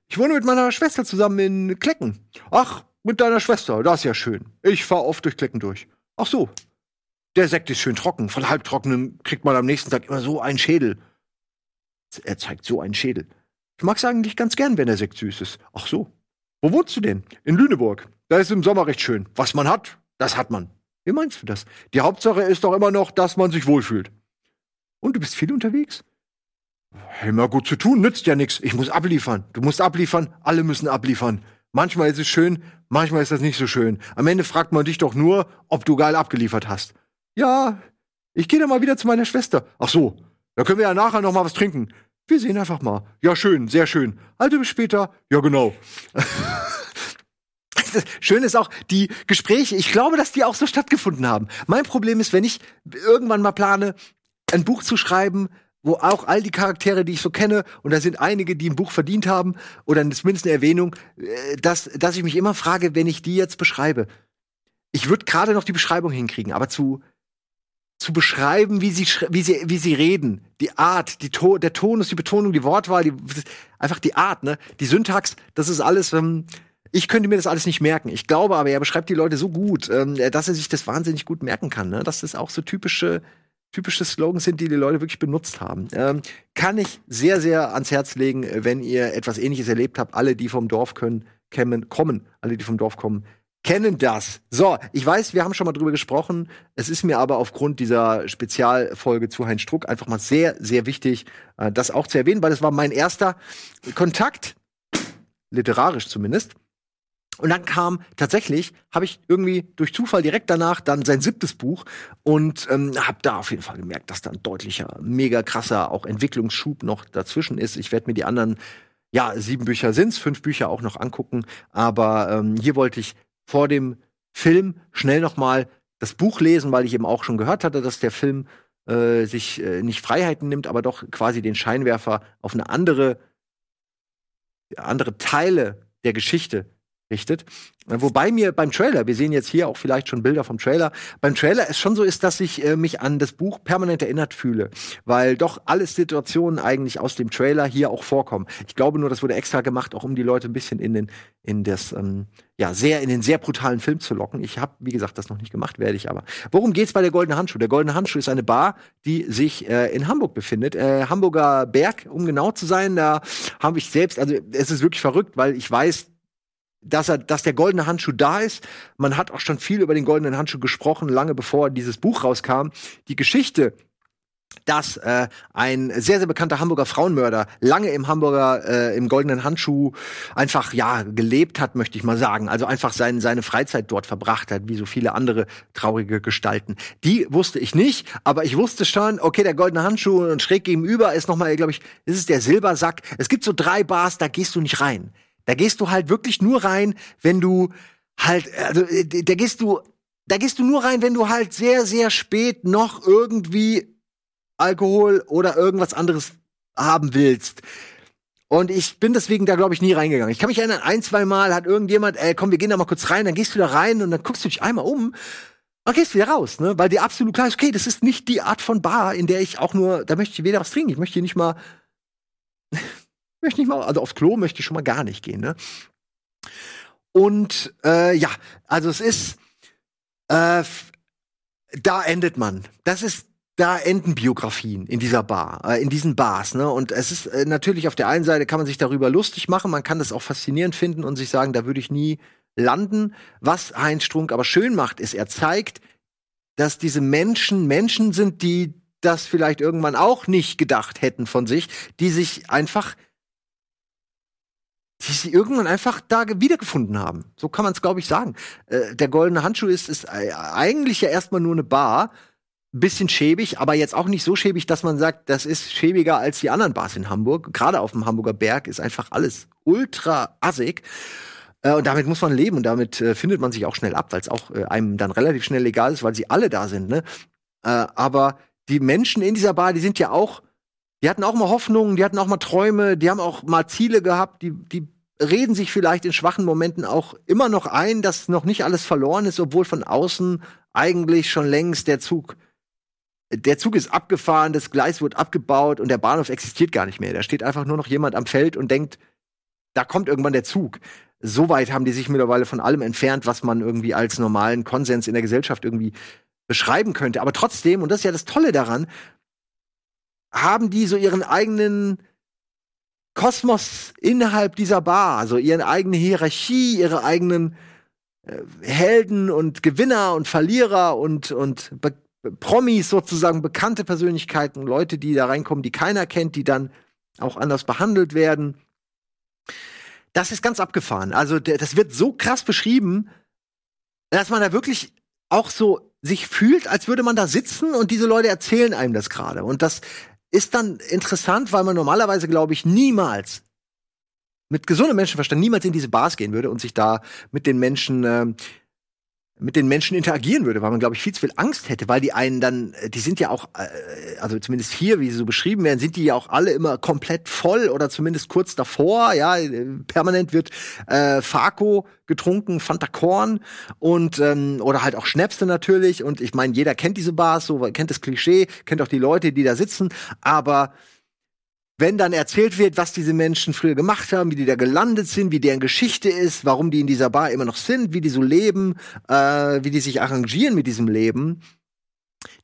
Ich wohne mit meiner Schwester zusammen in Klecken. Ach, mit deiner Schwester, das ist ja schön. Ich fahre oft durch Klecken durch. Ach so. Der Sekt ist schön trocken. Von halbtrockenem kriegt man am nächsten Tag immer so einen Schädel. Er zeigt so einen Schädel. Ich mag es eigentlich ganz gern, wenn der Sekt süß ist. Ach so. Wo wohnst du denn? In Lüneburg. Da ist im Sommer recht schön. Was man hat, das hat man. Wie meinst du das? Die Hauptsache ist doch immer noch, dass man sich wohlfühlt. Und du bist viel unterwegs? Immer gut zu tun, nützt ja nichts. Ich muss abliefern. Du musst abliefern, alle müssen abliefern. Manchmal ist es schön, manchmal ist das nicht so schön. Am Ende fragt man dich doch nur, ob du geil abgeliefert hast. Ja, ich gehe dann mal wieder zu meiner Schwester. Ach so, da können wir ja nachher noch mal was trinken. Wir sehen einfach mal. Ja, schön, sehr schön. Also bis später. Ja, genau. schön ist auch die Gespräche. Ich glaube, dass die auch so stattgefunden haben. Mein Problem ist, wenn ich irgendwann mal plane, ein Buch zu schreiben, wo auch all die Charaktere, die ich so kenne, und da sind einige, die ein Buch verdient haben, oder zumindest eine Erwähnung, äh, dass, dass ich mich immer frage, wenn ich die jetzt beschreibe. Ich würde gerade noch die Beschreibung hinkriegen, aber zu, zu beschreiben, wie sie, wie sie, wie sie reden, die Art, die to der Tonus, die Betonung, die Wortwahl, die, einfach die Art, ne, die Syntax, das ist alles, ähm, ich könnte mir das alles nicht merken. Ich glaube aber, er beschreibt die Leute so gut, ähm, dass er sich das wahnsinnig gut merken kann. Ne? Dass das auch so typische, typische Slogans sind, die die Leute wirklich benutzt haben. Ähm, kann ich sehr, sehr ans Herz legen, wenn ihr etwas Ähnliches erlebt habt. Alle, die vom Dorf können, kämen, kommen, alle, die vom Dorf kommen, kennen das. So, ich weiß, wir haben schon mal drüber gesprochen. Es ist mir aber aufgrund dieser Spezialfolge zu Heinz Struck einfach mal sehr, sehr wichtig, äh, das auch zu erwähnen, weil das war mein erster Kontakt, literarisch zumindest, und dann kam tatsächlich, habe ich irgendwie durch Zufall direkt danach dann sein siebtes Buch und ähm, habe da auf jeden Fall gemerkt, dass da ein deutlicher, mega krasser auch Entwicklungsschub noch dazwischen ist. Ich werde mir die anderen, ja, sieben Bücher sind's, fünf Bücher auch noch angucken. Aber ähm, hier wollte ich vor dem Film schnell noch mal das Buch lesen, weil ich eben auch schon gehört hatte, dass der Film äh, sich äh, nicht Freiheiten nimmt, aber doch quasi den Scheinwerfer auf eine andere, andere Teile der Geschichte richtet. Wobei mir beim Trailer, wir sehen jetzt hier auch vielleicht schon Bilder vom Trailer, beim Trailer es schon so ist, dass ich äh, mich an das Buch permanent erinnert fühle, weil doch alle Situationen eigentlich aus dem Trailer hier auch vorkommen. Ich glaube nur, das wurde extra gemacht, auch um die Leute ein bisschen in den in das ähm, ja sehr in den sehr brutalen Film zu locken. Ich habe wie gesagt das noch nicht gemacht, werde ich aber. Worum geht's bei der Goldene Handschuh? Der Goldene Handschuh ist eine Bar, die sich äh, in Hamburg befindet, äh, Hamburger Berg, um genau zu sein. Da habe ich selbst, also es ist wirklich verrückt, weil ich weiß, dass er, dass der goldene Handschuh da ist. Man hat auch schon viel über den goldenen Handschuh gesprochen, lange bevor dieses Buch rauskam. Die Geschichte, dass äh, ein sehr sehr bekannter Hamburger Frauenmörder lange im Hamburger äh, im goldenen Handschuh einfach ja gelebt hat, möchte ich mal sagen. Also einfach sein, seine Freizeit dort verbracht hat, wie so viele andere traurige Gestalten. Die wusste ich nicht, aber ich wusste schon, okay, der goldene Handschuh und schräg gegenüber ist noch mal, glaube ich, ist der Silbersack. Es gibt so drei Bars, da gehst du nicht rein. Da gehst du halt wirklich nur rein, wenn du halt, also äh, da gehst du, da gehst du nur rein, wenn du halt sehr, sehr spät noch irgendwie Alkohol oder irgendwas anderes haben willst. Und ich bin deswegen da, glaube ich, nie reingegangen. Ich kann mich erinnern, ein, zwei Mal hat irgendjemand, ey, komm, wir gehen da mal kurz rein, dann gehst du da rein und dann guckst du dich einmal um und gehst wieder raus, ne? Weil dir absolut klar ist, okay, das ist nicht die Art von Bar, in der ich auch nur, da möchte ich weder was trinken, ich möchte hier nicht mal möchte nicht mal, also aufs Klo möchte ich schon mal gar nicht gehen, ne? Und äh, ja, also es ist, äh, da endet man. Das ist, da enden Biografien in dieser Bar, äh, in diesen Bars, ne? Und es ist äh, natürlich auf der einen Seite kann man sich darüber lustig machen, man kann das auch faszinierend finden und sich sagen, da würde ich nie landen. Was Heinz Strunk aber schön macht, ist, er zeigt, dass diese Menschen Menschen sind, die das vielleicht irgendwann auch nicht gedacht hätten von sich, die sich einfach die sie irgendwann einfach da wiedergefunden haben. So kann man es, glaube ich, sagen. Äh, der goldene Handschuh ist, ist äh, eigentlich ja erstmal nur eine Bar. Bisschen schäbig, aber jetzt auch nicht so schäbig, dass man sagt, das ist schäbiger als die anderen Bars in Hamburg. Gerade auf dem Hamburger Berg ist einfach alles ultra assig. Äh, und damit muss man leben und damit äh, findet man sich auch schnell ab, weil es auch äh, einem dann relativ schnell egal ist, weil sie alle da sind. Ne? Äh, aber die Menschen in dieser Bar, die sind ja auch die hatten auch mal Hoffnungen, die hatten auch mal Träume, die haben auch mal Ziele gehabt, die, die reden sich vielleicht in schwachen Momenten auch immer noch ein, dass noch nicht alles verloren ist, obwohl von außen eigentlich schon längst der Zug, der Zug ist abgefahren, das Gleis wird abgebaut und der Bahnhof existiert gar nicht mehr. Da steht einfach nur noch jemand am Feld und denkt, da kommt irgendwann der Zug. So weit haben die sich mittlerweile von allem entfernt, was man irgendwie als normalen Konsens in der Gesellschaft irgendwie beschreiben könnte. Aber trotzdem, und das ist ja das Tolle daran, haben die so ihren eigenen Kosmos innerhalb dieser Bar, also ihre eigene Hierarchie, ihre eigenen äh, Helden und Gewinner und Verlierer und, und Be Promis sozusagen, bekannte Persönlichkeiten, Leute, die da reinkommen, die keiner kennt, die dann auch anders behandelt werden. Das ist ganz abgefahren. Also das wird so krass beschrieben, dass man da wirklich auch so sich fühlt, als würde man da sitzen und diese Leute erzählen einem das gerade. Und das ist dann interessant, weil man normalerweise, glaube ich, niemals mit gesundem Menschenverstand niemals in diese Bars gehen würde und sich da mit den Menschen äh, mit den Menschen interagieren würde, weil man, glaube ich, viel zu viel Angst hätte, weil die einen dann, äh, die sind ja auch, äh, also zumindest hier, wie sie so beschrieben werden, sind die ja auch alle immer komplett voll oder zumindest kurz davor, ja, permanent wird äh, Farco getrunken, Fanta Korn und ähm, oder halt auch Schnäpste natürlich und ich meine, jeder kennt diese Bars, so kennt das Klischee, kennt auch die Leute, die da sitzen, aber wenn dann erzählt wird, was diese Menschen früher gemacht haben, wie die da gelandet sind, wie deren Geschichte ist, warum die in dieser Bar immer noch sind, wie die so leben, äh, wie die sich arrangieren mit diesem Leben,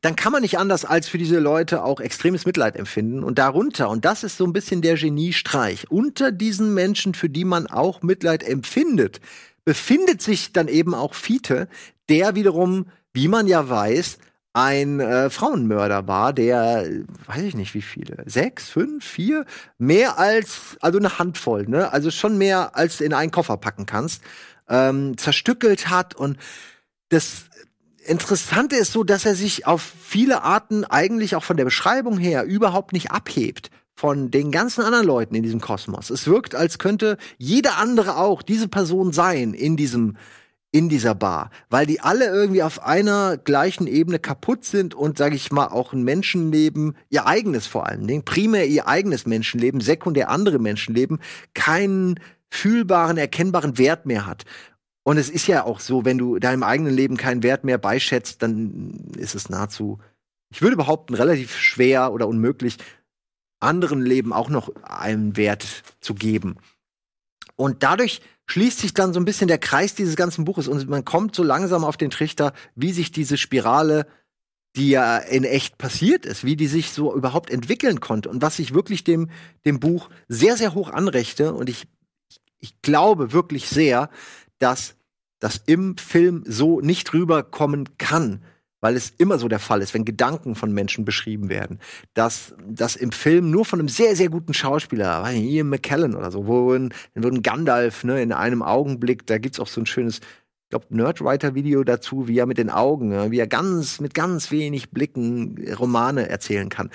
dann kann man nicht anders als für diese Leute auch extremes Mitleid empfinden. Und darunter, und das ist so ein bisschen der Geniestreich, unter diesen Menschen, für die man auch Mitleid empfindet, befindet sich dann eben auch Fiete, der wiederum, wie man ja weiß, ein äh, Frauenmörder war, der, weiß ich nicht wie viele, sechs, fünf, vier, mehr als, also eine Handvoll, ne? Also schon mehr als in einen Koffer packen kannst, ähm, zerstückelt hat und das Interessante ist so, dass er sich auf viele Arten eigentlich auch von der Beschreibung her überhaupt nicht abhebt von den ganzen anderen Leuten in diesem Kosmos. Es wirkt, als könnte jeder andere auch diese Person sein in diesem in dieser Bar, weil die alle irgendwie auf einer gleichen Ebene kaputt sind und, sage ich mal, auch ein Menschenleben, ihr eigenes vor allen Dingen, primär ihr eigenes Menschenleben, sekundär andere Menschenleben, keinen fühlbaren, erkennbaren Wert mehr hat. Und es ist ja auch so, wenn du deinem eigenen Leben keinen Wert mehr beischätzt, dann ist es nahezu, ich würde behaupten, relativ schwer oder unmöglich, anderen Leben auch noch einen Wert zu geben. Und dadurch schließt sich dann so ein bisschen der Kreis dieses ganzen Buches und man kommt so langsam auf den Trichter, wie sich diese Spirale, die ja in echt passiert ist, wie die sich so überhaupt entwickeln konnte und was ich wirklich dem, dem Buch sehr, sehr hoch anrechte und ich, ich glaube wirklich sehr, dass das im Film so nicht rüberkommen kann, weil es immer so der Fall ist, wenn Gedanken von Menschen beschrieben werden, dass das im Film nur von einem sehr, sehr guten Schauspieler, Ian McKellen oder so, wo ein, wo ein Gandalf ne, in einem Augenblick, da gibt's auch so ein schönes, ich glaube, Nerdwriter-Video dazu, wie er mit den Augen, ne, wie er ganz, mit ganz wenig Blicken Romane erzählen kann.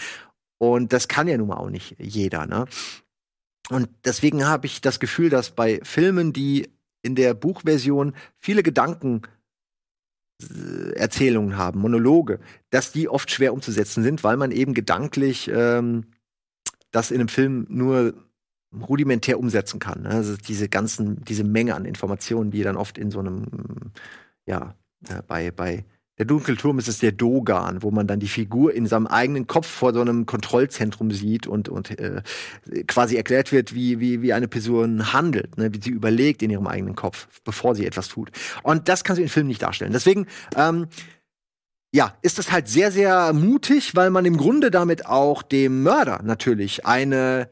Und das kann ja nun mal auch nicht jeder, ne? Und deswegen habe ich das Gefühl, dass bei Filmen, die in der Buchversion viele Gedanken Erzählungen haben, Monologe, dass die oft schwer umzusetzen sind, weil man eben gedanklich ähm, das in einem Film nur rudimentär umsetzen kann. Ne? Also diese ganzen, diese Menge an Informationen, die dann oft in so einem, ja, äh, bei, bei der Dunkelturm ist es der Dogan, wo man dann die Figur in seinem eigenen Kopf vor so einem Kontrollzentrum sieht und, und äh, quasi erklärt wird, wie, wie, wie eine Person handelt, ne? wie sie überlegt in ihrem eigenen Kopf, bevor sie etwas tut. Und das kann sie in Filmen nicht darstellen. Deswegen, ähm, ja, ist das halt sehr, sehr mutig, weil man im Grunde damit auch dem Mörder natürlich eine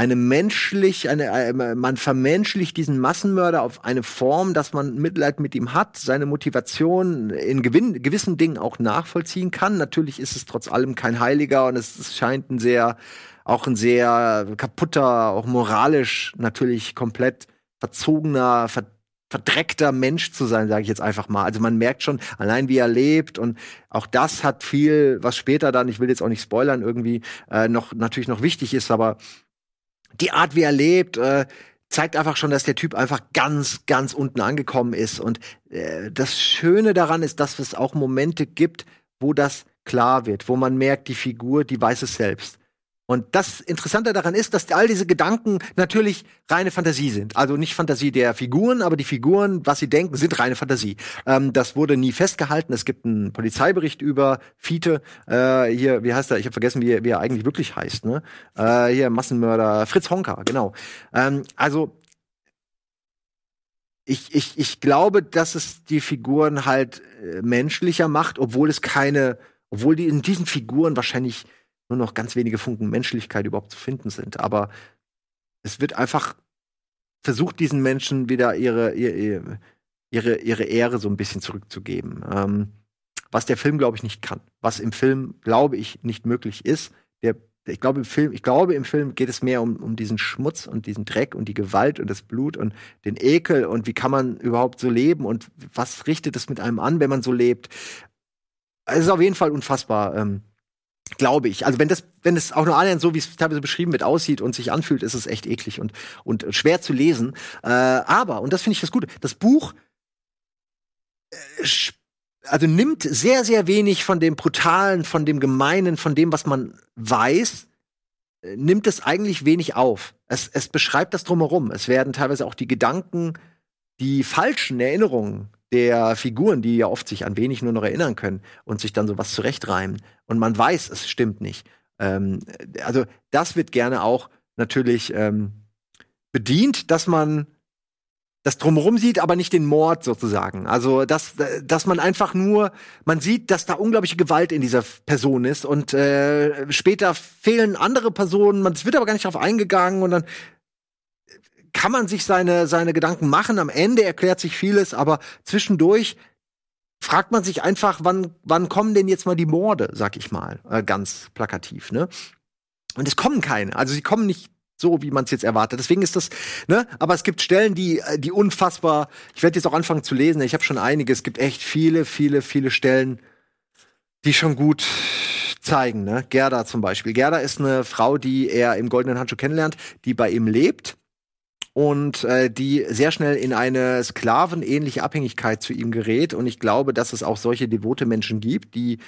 eine menschlich, eine, äh, man vermenschlicht diesen Massenmörder auf eine Form, dass man Mitleid mit ihm hat, seine Motivation in gewinn, gewissen Dingen auch nachvollziehen kann. Natürlich ist es trotz allem kein Heiliger und es, es scheint ein sehr, auch ein sehr kaputter, auch moralisch natürlich komplett verzogener, ver verdreckter Mensch zu sein, sage ich jetzt einfach mal. Also man merkt schon, allein wie er lebt und auch das hat viel, was später dann, ich will jetzt auch nicht spoilern, irgendwie äh, noch natürlich noch wichtig ist, aber die Art, wie er lebt, äh, zeigt einfach schon, dass der Typ einfach ganz, ganz unten angekommen ist. Und äh, das Schöne daran ist, dass es auch Momente gibt, wo das klar wird, wo man merkt, die Figur, die weiß es selbst. Und das Interessante daran ist, dass all diese Gedanken natürlich reine Fantasie sind. Also nicht Fantasie der Figuren, aber die Figuren, was sie denken, sind reine Fantasie. Ähm, das wurde nie festgehalten. Es gibt einen Polizeibericht über Fiete. Äh, hier, wie heißt er? Ich habe vergessen, wie, wie, er eigentlich wirklich heißt. Ne? Äh, hier Massenmörder Fritz Honka, genau. Ähm, also ich, ich, ich glaube, dass es die Figuren halt äh, menschlicher macht, obwohl es keine, obwohl die in diesen Figuren wahrscheinlich nur noch ganz wenige Funken Menschlichkeit überhaupt zu finden sind. Aber es wird einfach versucht, diesen Menschen wieder ihre, ihre, ihre, ihre Ehre so ein bisschen zurückzugeben. Ähm, was der Film, glaube ich, nicht kann. Was im Film, glaube ich, nicht möglich ist. Der, ich, glaube, im Film, ich glaube, im Film geht es mehr um, um diesen Schmutz und diesen Dreck und die Gewalt und das Blut und den Ekel und wie kann man überhaupt so leben und was richtet es mit einem an, wenn man so lebt. Es ist auf jeden Fall unfassbar. Ähm, Glaube ich. Also wenn das, wenn es auch nur annähernd so, wie es teilweise beschrieben wird, aussieht und sich anfühlt, ist es echt eklig und, und schwer zu lesen. Äh, aber, und das finde ich das Gute, das Buch äh, also nimmt sehr, sehr wenig von dem Brutalen, von dem Gemeinen, von dem, was man weiß, äh, nimmt es eigentlich wenig auf. Es, es beschreibt das drumherum. Es werden teilweise auch die Gedanken, die falschen Erinnerungen der Figuren, die ja oft sich an wenig nur noch erinnern können und sich dann sowas zurechtreimen. Und man weiß, es stimmt nicht. Ähm, also das wird gerne auch natürlich ähm, bedient, dass man das drumherum sieht, aber nicht den Mord sozusagen. Also dass, dass man einfach nur, man sieht, dass da unglaubliche Gewalt in dieser Person ist und äh, später fehlen andere Personen, man es wird aber gar nicht darauf eingegangen und dann kann man sich seine, seine Gedanken machen. Am Ende erklärt sich vieles, aber zwischendurch fragt man sich einfach, wann, wann kommen denn jetzt mal die Morde, sag ich mal, äh, ganz plakativ, ne? Und es kommen keine. Also sie kommen nicht so, wie man es jetzt erwartet. Deswegen ist das, ne? Aber es gibt Stellen, die, äh, die unfassbar. Ich werde jetzt auch anfangen zu lesen. Ich habe schon einige. Es gibt echt viele, viele, viele Stellen, die schon gut zeigen. Ne? Gerda zum Beispiel. Gerda ist eine Frau, die er im Goldenen Handschuh kennenlernt, die bei ihm lebt und äh, die sehr schnell in eine sklavenähnliche Abhängigkeit zu ihm gerät. Und ich glaube, dass es auch solche devote Menschen gibt, die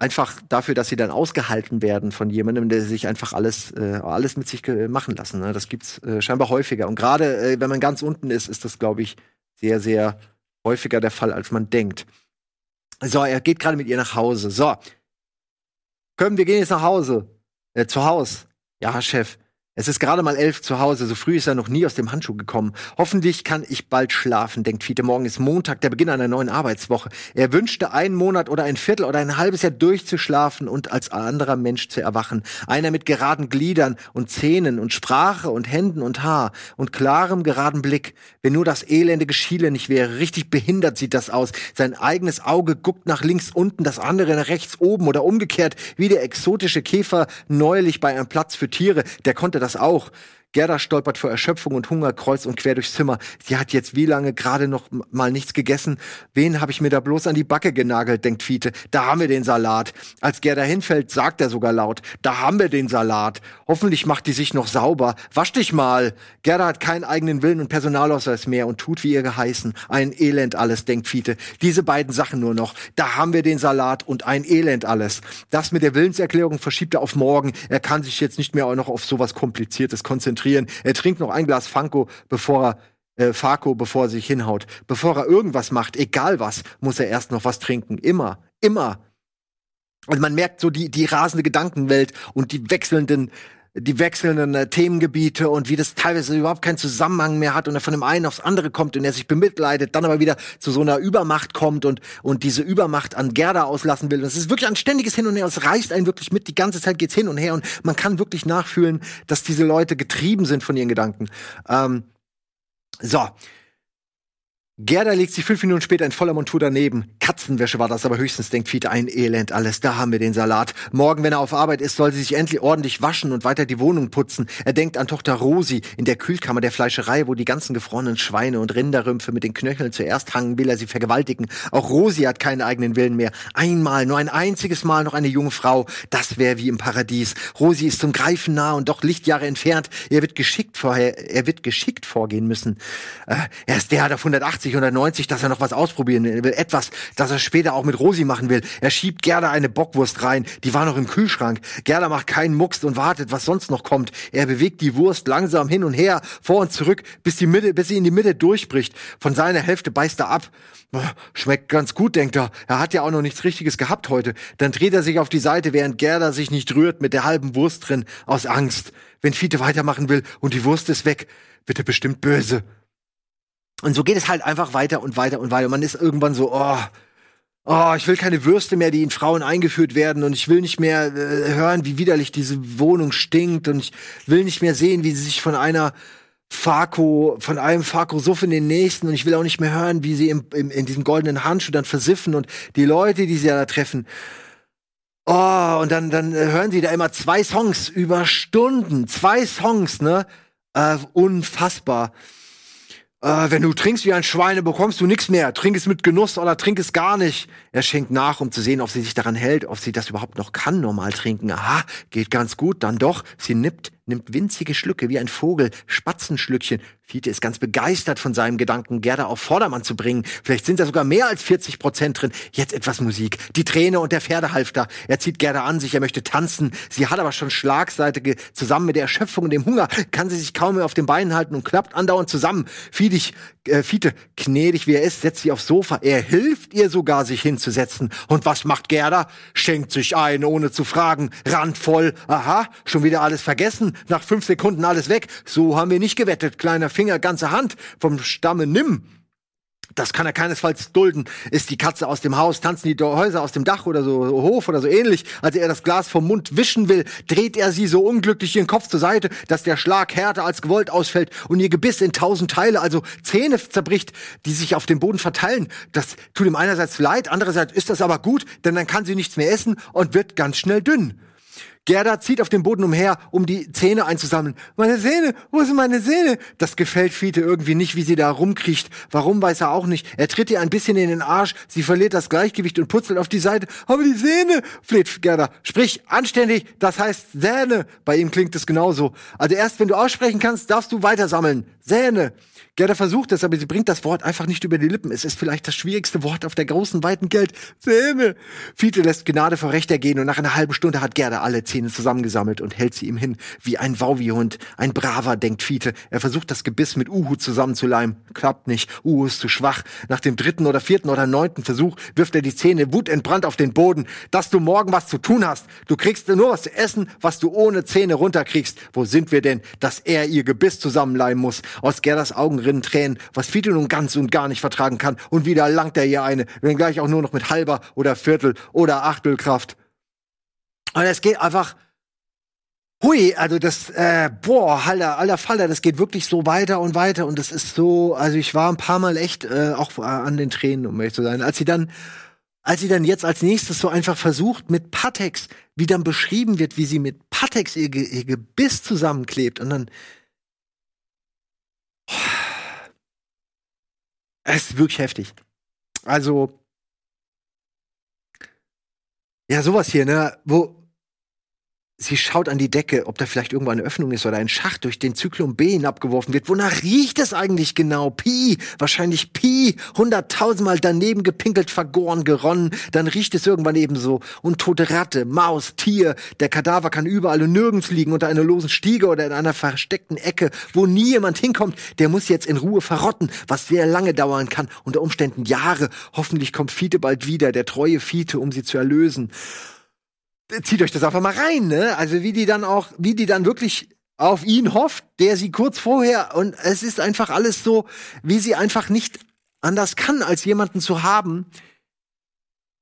Einfach dafür, dass sie dann ausgehalten werden von jemandem, der sich einfach alles, äh, alles mit sich machen lassen. Ne? Das gibt's äh, scheinbar häufiger. Und gerade äh, wenn man ganz unten ist, ist das, glaube ich, sehr, sehr häufiger der Fall, als man denkt. So, er geht gerade mit ihr nach Hause. So. Können wir gehen jetzt nach Hause? Äh, zu Haus. Ja, Chef. Es ist gerade mal elf zu Hause, so früh ist er noch nie aus dem Handschuh gekommen. Hoffentlich kann ich bald schlafen, denkt Fiete. Morgen ist Montag, der Beginn einer neuen Arbeitswoche. Er wünschte einen Monat oder ein Viertel oder ein halbes Jahr durchzuschlafen und als anderer Mensch zu erwachen. Einer mit geraden Gliedern und Zähnen und Sprache und Händen und Haar und klarem, geraden Blick. Wenn nur das elende Geschiele nicht wäre. Richtig behindert sieht das aus. Sein eigenes Auge guckt nach links unten, das andere nach rechts oben oder umgekehrt, wie der exotische Käfer neulich bei einem Platz für Tiere. Der konnte das das auch. Gerda stolpert vor Erschöpfung und Hunger kreuz und quer durchs Zimmer. Sie hat jetzt wie lange gerade noch mal nichts gegessen? Wen habe ich mir da bloß an die Backe genagelt, denkt Fiete. Da haben wir den Salat. Als Gerda hinfällt, sagt er sogar laut. Da haben wir den Salat. Hoffentlich macht die sich noch sauber. Wasch dich mal. Gerda hat keinen eigenen Willen und Personalausweis mehr und tut wie ihr geheißen. Ein Elend alles, denkt Fiete. Diese beiden Sachen nur noch. Da haben wir den Salat und ein Elend alles. Das mit der Willenserklärung verschiebt er auf morgen. Er kann sich jetzt nicht mehr auch noch auf sowas Kompliziertes konzentrieren konzentrieren. Er trinkt noch ein Glas Fanko, bevor er äh, Farko, bevor er sich hinhaut. Bevor er irgendwas macht, egal was, muss er erst noch was trinken. Immer, immer. Und man merkt so die, die rasende Gedankenwelt und die wechselnden die wechselnden äh, Themengebiete und wie das teilweise überhaupt keinen Zusammenhang mehr hat und er von dem einen aufs andere kommt und er sich bemitleidet, dann aber wieder zu so einer Übermacht kommt und, und diese Übermacht an Gerda auslassen will. Und es ist wirklich ein ständiges Hin und Her. Es reißt einen wirklich mit. Die ganze Zeit geht's hin und her und man kann wirklich nachfühlen, dass diese Leute getrieben sind von ihren Gedanken. Ähm, so. Gerda legt sich fünf Minuten später in voller Montur daneben. Katzenwäsche war das aber höchstens, denkt Fiete, ein Elend alles. Da haben wir den Salat. Morgen, wenn er auf Arbeit ist, soll sie sich endlich ordentlich waschen und weiter die Wohnung putzen. Er denkt an Tochter Rosi in der Kühlkammer der Fleischerei, wo die ganzen gefrorenen Schweine und Rinderrümpfe mit den Knöcheln zuerst hangen, will er sie vergewaltigen. Auch Rosi hat keinen eigenen Willen mehr. Einmal, nur ein einziges Mal noch eine junge Frau. Das wäre wie im Paradies. Rosi ist zum Greifen nah und doch Lichtjahre entfernt. Er wird geschickt vorher, er wird geschickt vorgehen müssen. Äh, er ist der hat auf 180 80 oder 90, dass er noch was ausprobieren will. Etwas, das er später auch mit Rosi machen will. Er schiebt Gerda eine Bockwurst rein. Die war noch im Kühlschrank. Gerda macht keinen Mucks und wartet, was sonst noch kommt. Er bewegt die Wurst langsam hin und her, vor und zurück, bis die Mitte, bis sie in die Mitte durchbricht. Von seiner Hälfte beißt er ab. Schmeckt ganz gut, denkt er. Er hat ja auch noch nichts Richtiges gehabt heute. Dann dreht er sich auf die Seite, während Gerda sich nicht rührt mit der halben Wurst drin, aus Angst. Wenn Fiete weitermachen will und die Wurst ist weg, wird er bestimmt böse. Und so geht es halt einfach weiter und weiter und weiter. Man ist irgendwann so, oh, oh, ich will keine Würste mehr, die in Frauen eingeführt werden und ich will nicht mehr äh, hören, wie widerlich diese Wohnung stinkt und ich will nicht mehr sehen, wie sie sich von einer Farko, von einem Farko Suff in den nächsten und ich will auch nicht mehr hören, wie sie im, im, in diesem goldenen Handschuh dann versiffen und die Leute, die sie da treffen. Oh, und dann, dann hören sie da immer zwei Songs über Stunden, zwei Songs, ne? Äh, unfassbar äh, wenn du trinkst wie ein Schwein, bekommst du nichts mehr. Trink es mit Genuss oder trink es gar nicht. Er schenkt nach, um zu sehen, ob sie sich daran hält, ob sie das überhaupt noch kann, normal trinken. Aha, geht ganz gut, dann doch. Sie nippt, nimmt winzige Schlücke wie ein Vogel, Spatzenschlückchen, Fiete ist ganz begeistert von seinem Gedanken, Gerda auf Vordermann zu bringen. Vielleicht sind da sogar mehr als 40 Prozent drin. Jetzt etwas Musik. Die Träne und der Pferdehalfter. Er zieht Gerda an sich, er möchte tanzen. Sie hat aber schon Schlagseite zusammen mit der Erschöpfung und dem Hunger. Kann sie sich kaum mehr auf den Beinen halten und klappt andauernd zusammen. Fiete, äh, Fiete, gnädig wie er ist, setzt sie aufs Sofa. Er hilft ihr sogar, sich hinzusetzen. Und was macht Gerda? Schenkt sich ein, ohne zu fragen. Randvoll. Aha, schon wieder alles vergessen. Nach fünf Sekunden alles weg. So haben wir nicht gewettet, kleiner Finger, ganze Hand vom Stamme nimm. Das kann er keinesfalls dulden. Ist die Katze aus dem Haus, tanzen die Häuser aus dem Dach oder so Hof oder so ähnlich. Als er das Glas vom Mund wischen will, dreht er sie so unglücklich ihren Kopf zur Seite, dass der Schlag härter als gewollt ausfällt und ihr Gebiss in tausend Teile, also Zähne zerbricht, die sich auf dem Boden verteilen. Das tut ihm einerseits leid, andererseits ist das aber gut, denn dann kann sie nichts mehr essen und wird ganz schnell dünn. Gerda zieht auf dem Boden umher, um die Zähne einzusammeln. Meine Zähne, wo sind meine Zähne? Das gefällt Fiete irgendwie nicht, wie sie da rumkriecht. Warum weiß er auch nicht. Er tritt ihr ein bisschen in den Arsch, sie verliert das Gleichgewicht und putzelt auf die Seite. Aber die Zähne, fleht Gerda. Sprich anständig, das heißt Zähne. Bei ihm klingt es genauso. Also erst wenn du aussprechen kannst, darfst du weiter Zähne. Gerda versucht es, aber sie bringt das Wort einfach nicht über die Lippen. Es ist vielleicht das schwierigste Wort auf der großen, weiten Geld. Zähne. Fiete lässt Gnade vor Recht ergehen und nach einer halben Stunde hat Gerda alle Zähne zusammengesammelt und hält sie ihm hin wie ein Wauwihund. Ein Braver, denkt Fiete. Er versucht das Gebiss mit Uhu zusammenzuleimen. Klappt nicht. Uhu ist zu schwach. Nach dem dritten oder vierten oder neunten Versuch wirft er die Zähne wutentbrannt auf den Boden. Dass du morgen was zu tun hast. Du kriegst nur was zu essen, was du ohne Zähne runterkriegst. Wo sind wir denn, dass er ihr Gebiss zusammenleimen muss? Aus Gerdas Augen rinnen Tränen, was Fiete nun ganz und gar nicht vertragen kann. Und wieder langt er ihr eine, wenngleich auch nur noch mit halber oder Viertel oder Achtelkraft. Und es geht einfach, hui, also das, äh, boah, alter, alter Faller, das geht wirklich so weiter und weiter. Und das ist so, also ich war ein paar Mal echt äh, auch äh, an den Tränen, um ehrlich zu sein. Als sie dann als sie dann jetzt als nächstes so einfach versucht mit Patex, wie dann beschrieben wird, wie sie mit Patex ihr, ihr Gebiss zusammenklebt und dann es ist wirklich heftig. Also, ja, sowas hier, ne, wo Sie schaut an die Decke, ob da vielleicht irgendwo eine Öffnung ist oder ein Schacht, durch den Zyklon B hinabgeworfen wird. Wonach riecht es eigentlich genau? Pi, wahrscheinlich Pi, hunderttausendmal daneben gepinkelt, vergoren, geronnen. Dann riecht es irgendwann ebenso. Und tote Ratte, Maus, Tier. Der Kadaver kann überall und nirgends liegen, unter einer losen Stiege oder in einer versteckten Ecke, wo nie jemand hinkommt. Der muss jetzt in Ruhe verrotten, was sehr lange dauern kann. Unter Umständen Jahre. Hoffentlich kommt Fiete bald wieder, der treue Fiete, um sie zu erlösen zieht euch das einfach mal rein, ne? Also wie die dann auch, wie die dann wirklich auf ihn hofft, der sie kurz vorher und es ist einfach alles so, wie sie einfach nicht anders kann, als jemanden zu haben,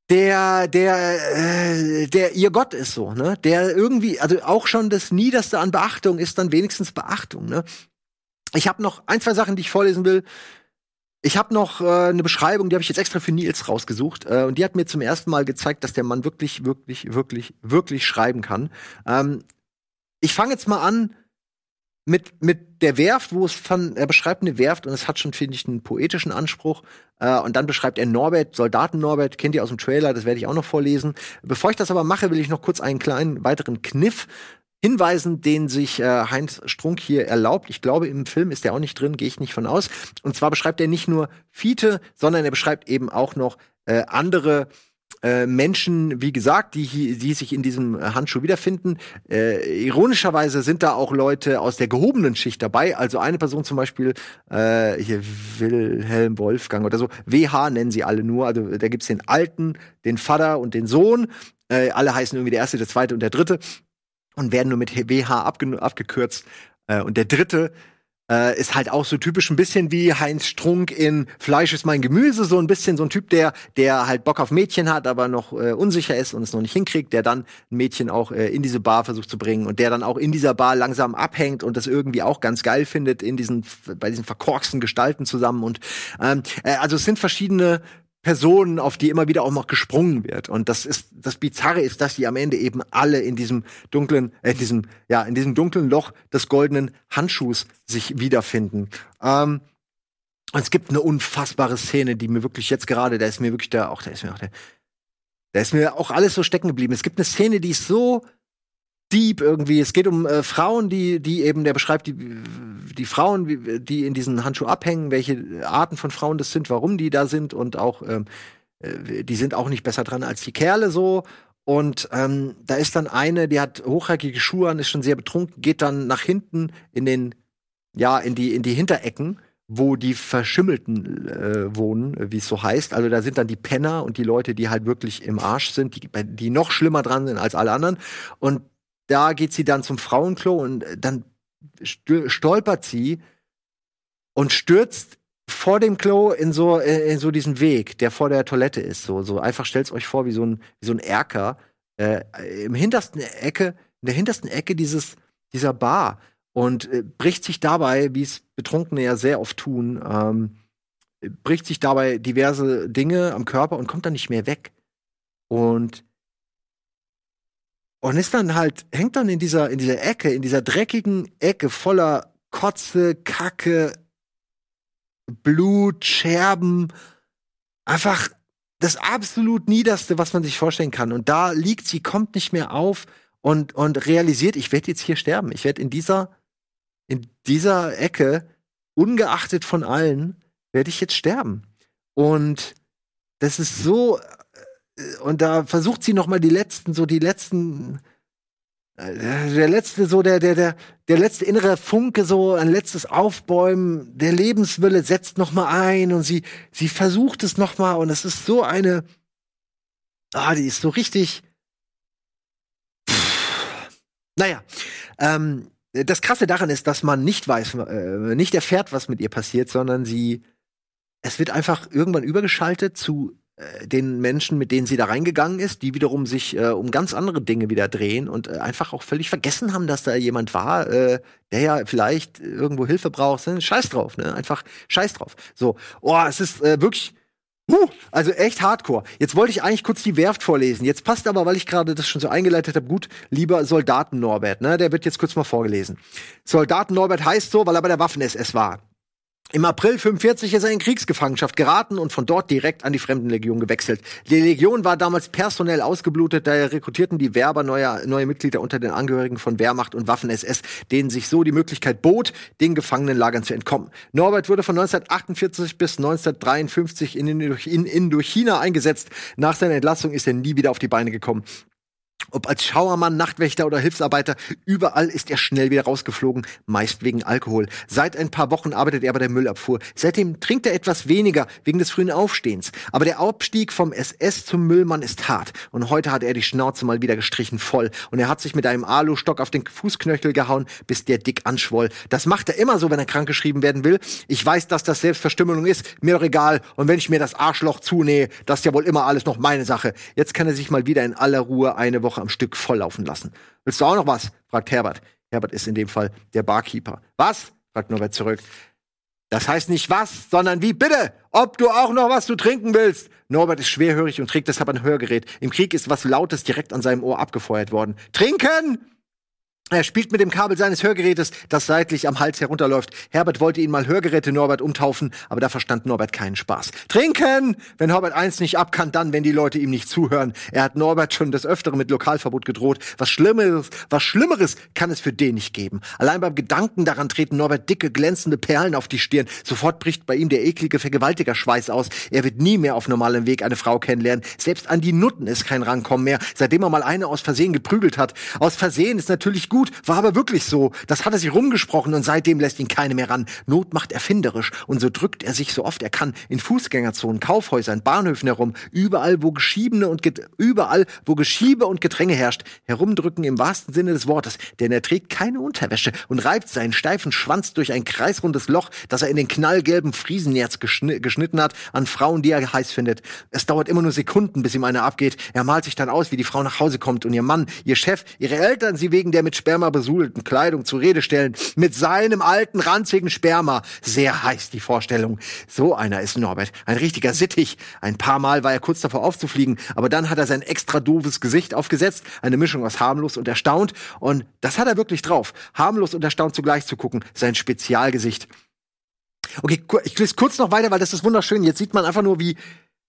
der, der, äh, der ihr Gott ist so, ne? Der irgendwie, also auch schon das Niederste an Beachtung ist dann wenigstens Beachtung, ne? Ich habe noch ein, zwei Sachen, die ich vorlesen will. Ich habe noch äh, eine Beschreibung, die habe ich jetzt extra für Nils rausgesucht. Äh, und die hat mir zum ersten Mal gezeigt, dass der Mann wirklich, wirklich, wirklich, wirklich schreiben kann. Ähm, ich fange jetzt mal an mit, mit der Werft, wo es von, er beschreibt eine Werft und es hat schon, finde ich, einen poetischen Anspruch. Äh, und dann beschreibt er Norbert, Soldaten Norbert, kennt ihr aus dem Trailer, das werde ich auch noch vorlesen. Bevor ich das aber mache, will ich noch kurz einen kleinen weiteren Kniff Hinweisen, den sich äh, Heinz Strunk hier erlaubt. Ich glaube, im Film ist der auch nicht drin, gehe ich nicht von aus. Und zwar beschreibt er nicht nur Fiete, sondern er beschreibt eben auch noch äh, andere äh, Menschen, wie gesagt, die, die sich in diesem Handschuh wiederfinden. Äh, ironischerweise sind da auch Leute aus der gehobenen Schicht dabei. Also eine Person zum Beispiel, äh, hier Wilhelm Wolfgang oder so, WH nennen sie alle nur. Also da gibt's den Alten, den Vater und den Sohn. Äh, alle heißen irgendwie der Erste, der Zweite und der Dritte und werden nur mit WH abge abgekürzt. Äh, und der dritte äh, ist halt auch so typisch ein bisschen wie Heinz Strunk in Fleisch ist mein Gemüse, so ein bisschen so ein Typ, der, der halt Bock auf Mädchen hat, aber noch äh, unsicher ist und es noch nicht hinkriegt, der dann ein Mädchen auch äh, in diese Bar versucht zu bringen und der dann auch in dieser Bar langsam abhängt und das irgendwie auch ganz geil findet in diesen, bei diesen verkorksten Gestalten zusammen und ähm, äh, also es sind verschiedene Personen, auf die immer wieder auch noch gesprungen wird. Und das ist, das Bizarre ist, dass die am Ende eben alle in diesem dunklen, äh, diesem, ja, in diesem dunklen Loch des goldenen Handschuhs sich wiederfinden. Ähm, und es gibt eine unfassbare Szene, die mir wirklich jetzt gerade, da ist mir wirklich da, auch da ist mir auch der, da ist mir auch alles so stecken geblieben. Es gibt eine Szene, die ist so deep irgendwie. Es geht um äh, Frauen, die, die eben, der beschreibt die, die Frauen, die in diesen Handschuh abhängen, welche Arten von Frauen das sind, warum die da sind und auch, ähm, äh, die sind auch nicht besser dran als die Kerle so. Und ähm, da ist dann eine, die hat hochhackige Schuhe an, ist schon sehr betrunken, geht dann nach hinten in den, ja, in die, in die Hinterecken wo die Verschimmelten äh, wohnen, wie es so heißt. Also da sind dann die Penner und die Leute, die halt wirklich im Arsch sind, die, die noch schlimmer dran sind als alle anderen. Und da geht sie dann zum Frauenklo und äh, dann stolpert sie und stürzt vor dem Klo in so äh, in so diesen Weg, der vor der Toilette ist. So, so einfach stellt's euch vor wie so ein wie so ein Erker äh, im hintersten Ecke, in der hintersten Ecke dieses dieser Bar und äh, bricht sich dabei, wie es Betrunkene ja sehr oft tun, ähm, bricht sich dabei diverse Dinge am Körper und kommt dann nicht mehr weg. Und und ist dann halt, hängt dann in dieser, in dieser Ecke, in dieser dreckigen Ecke voller Kotze, Kacke, Blut, Scherben. Einfach das absolut Niederste, was man sich vorstellen kann. Und da liegt sie, kommt nicht mehr auf und, und realisiert, ich werde jetzt hier sterben. Ich werde in dieser, in dieser Ecke, ungeachtet von allen, werde ich jetzt sterben. Und das ist so, und da versucht sie noch mal die letzten, so die letzten der letzte so der der der der letzte innere Funke so ein letztes Aufbäumen der Lebenswille setzt noch mal ein und sie sie versucht es noch mal und es ist so eine ah die ist so richtig Pff. naja ähm, das krasse daran ist dass man nicht weiß äh, nicht erfährt was mit ihr passiert sondern sie es wird einfach irgendwann übergeschaltet zu äh, den Menschen, mit denen sie da reingegangen ist, die wiederum sich äh, um ganz andere Dinge wieder drehen und äh, einfach auch völlig vergessen haben, dass da jemand war, äh, der ja vielleicht irgendwo Hilfe braucht. Scheiß drauf, ne? Einfach Scheiß drauf. So, oh, es ist äh, wirklich Huh, also echt hardcore. Jetzt wollte ich eigentlich kurz die Werft vorlesen. Jetzt passt aber, weil ich gerade das schon so eingeleitet habe, gut, lieber Soldaten Norbert, ne? Der wird jetzt kurz mal vorgelesen. Soldaten Norbert heißt so, weil er bei der Waffen-SS war. Im April 45 ist er in Kriegsgefangenschaft geraten und von dort direkt an die Fremdenlegion gewechselt. Die Legion war damals personell ausgeblutet, daher rekrutierten die Werber neue, neue Mitglieder unter den Angehörigen von Wehrmacht und Waffen-SS, denen sich so die Möglichkeit bot, den Gefangenenlagern zu entkommen. Norbert wurde von 1948 bis 1953 in, in, in Indochina eingesetzt. Nach seiner Entlassung ist er nie wieder auf die Beine gekommen. Ob als Schauermann, Nachtwächter oder Hilfsarbeiter, überall ist er schnell wieder rausgeflogen, meist wegen Alkohol. Seit ein paar Wochen arbeitet er bei der Müllabfuhr. Seitdem trinkt er etwas weniger, wegen des frühen Aufstehens. Aber der Aufstieg vom SS zum Müllmann ist hart. Und heute hat er die Schnauze mal wieder gestrichen voll. Und er hat sich mit einem Alustock auf den Fußknöchel gehauen, bis der dick anschwoll. Das macht er immer so, wenn er krankgeschrieben werden will. Ich weiß, dass das Selbstverstümmelung ist, mir doch egal. Und wenn ich mir das Arschloch zunähe, das ist ja wohl immer alles noch meine Sache. Jetzt kann er sich mal wieder in aller Ruhe eine Woche Woche am Stück volllaufen lassen. Willst du auch noch was? fragt Herbert. Herbert ist in dem Fall der Barkeeper. Was? fragt Norbert zurück. Das heißt nicht was, sondern wie bitte, ob du auch noch was zu trinken willst. Norbert ist schwerhörig und trägt deshalb ein Hörgerät. Im Krieg ist was Lautes direkt an seinem Ohr abgefeuert worden. Trinken! Er spielt mit dem Kabel seines Hörgerätes, das seitlich am Hals herunterläuft. Herbert wollte ihn mal Hörgeräte Norbert umtaufen, aber da verstand Norbert keinen Spaß. Trinken! Wenn Norbert eins nicht ab kann, dann, wenn die Leute ihm nicht zuhören. Er hat Norbert schon des Öfteren mit Lokalverbot gedroht. Was Schlimmeres, was Schlimmeres kann es für den nicht geben. Allein beim Gedanken daran treten Norbert dicke, glänzende Perlen auf die Stirn. Sofort bricht bei ihm der eklige Vergewaltigerschweiß aus. Er wird nie mehr auf normalem Weg eine Frau kennenlernen. Selbst an die Nutten ist kein Rankommen mehr, seitdem er mal eine aus Versehen geprügelt hat. Aus Versehen ist natürlich gut gut, war aber wirklich so. Das hat er sich rumgesprochen und seitdem lässt ihn keine mehr ran. Not macht erfinderisch und so drückt er sich so oft er kann in Fußgängerzonen, Kaufhäusern, Bahnhöfen herum, überall wo Geschiebene und Get überall wo Geschiebe und Gedränge herrscht, herumdrücken im wahrsten Sinne des Wortes, denn er trägt keine Unterwäsche und reibt seinen steifen Schwanz durch ein kreisrundes Loch, das er in den knallgelben Friesennerz geschn geschnitten hat, an Frauen, die er heiß findet. Es dauert immer nur Sekunden, bis ihm einer abgeht. Er malt sich dann aus, wie die Frau nach Hause kommt und ihr Mann, ihr Chef, ihre Eltern sie wegen der mit Sperma besudelten Kleidung zur Rede stellen. Mit seinem alten, ranzigen Sperma. Sehr heiß die Vorstellung. So einer ist Norbert. Ein richtiger Sittich. Ein paar Mal war er kurz davor aufzufliegen, aber dann hat er sein extra doofes Gesicht aufgesetzt. Eine Mischung aus harmlos und erstaunt. Und das hat er wirklich drauf. Harmlos und erstaunt zugleich zu gucken. Sein Spezialgesicht. Okay, ich lese kurz noch weiter, weil das ist wunderschön. Jetzt sieht man einfach nur, wie,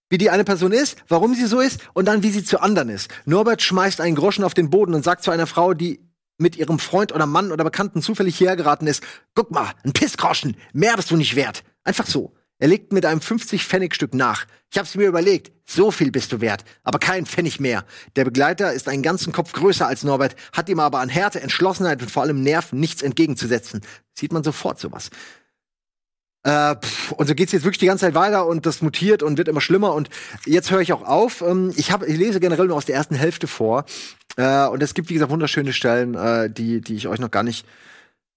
wie die eine Person ist, warum sie so ist und dann wie sie zu anderen ist. Norbert schmeißt einen Groschen auf den Boden und sagt zu einer Frau, die mit ihrem Freund oder Mann oder Bekannten zufällig hierher geraten ist, guck mal, ein Pissgroschen, mehr bist du nicht wert. Einfach so. Er legt mit einem 50-Pfennig-Stück nach. Ich hab's mir überlegt, so viel bist du wert, aber kein Pfennig mehr. Der Begleiter ist einen ganzen Kopf größer als Norbert, hat ihm aber an Härte, Entschlossenheit und vor allem Nerven nichts entgegenzusetzen. Sieht man sofort sowas. Äh, und so geht's jetzt wirklich die ganze Zeit weiter und das mutiert und wird immer schlimmer. Und jetzt höre ich auch auf. Ähm, ich, hab, ich lese generell nur aus der ersten Hälfte vor. Äh, und es gibt, wie gesagt, wunderschöne Stellen, äh, die, die ich euch noch gar nicht,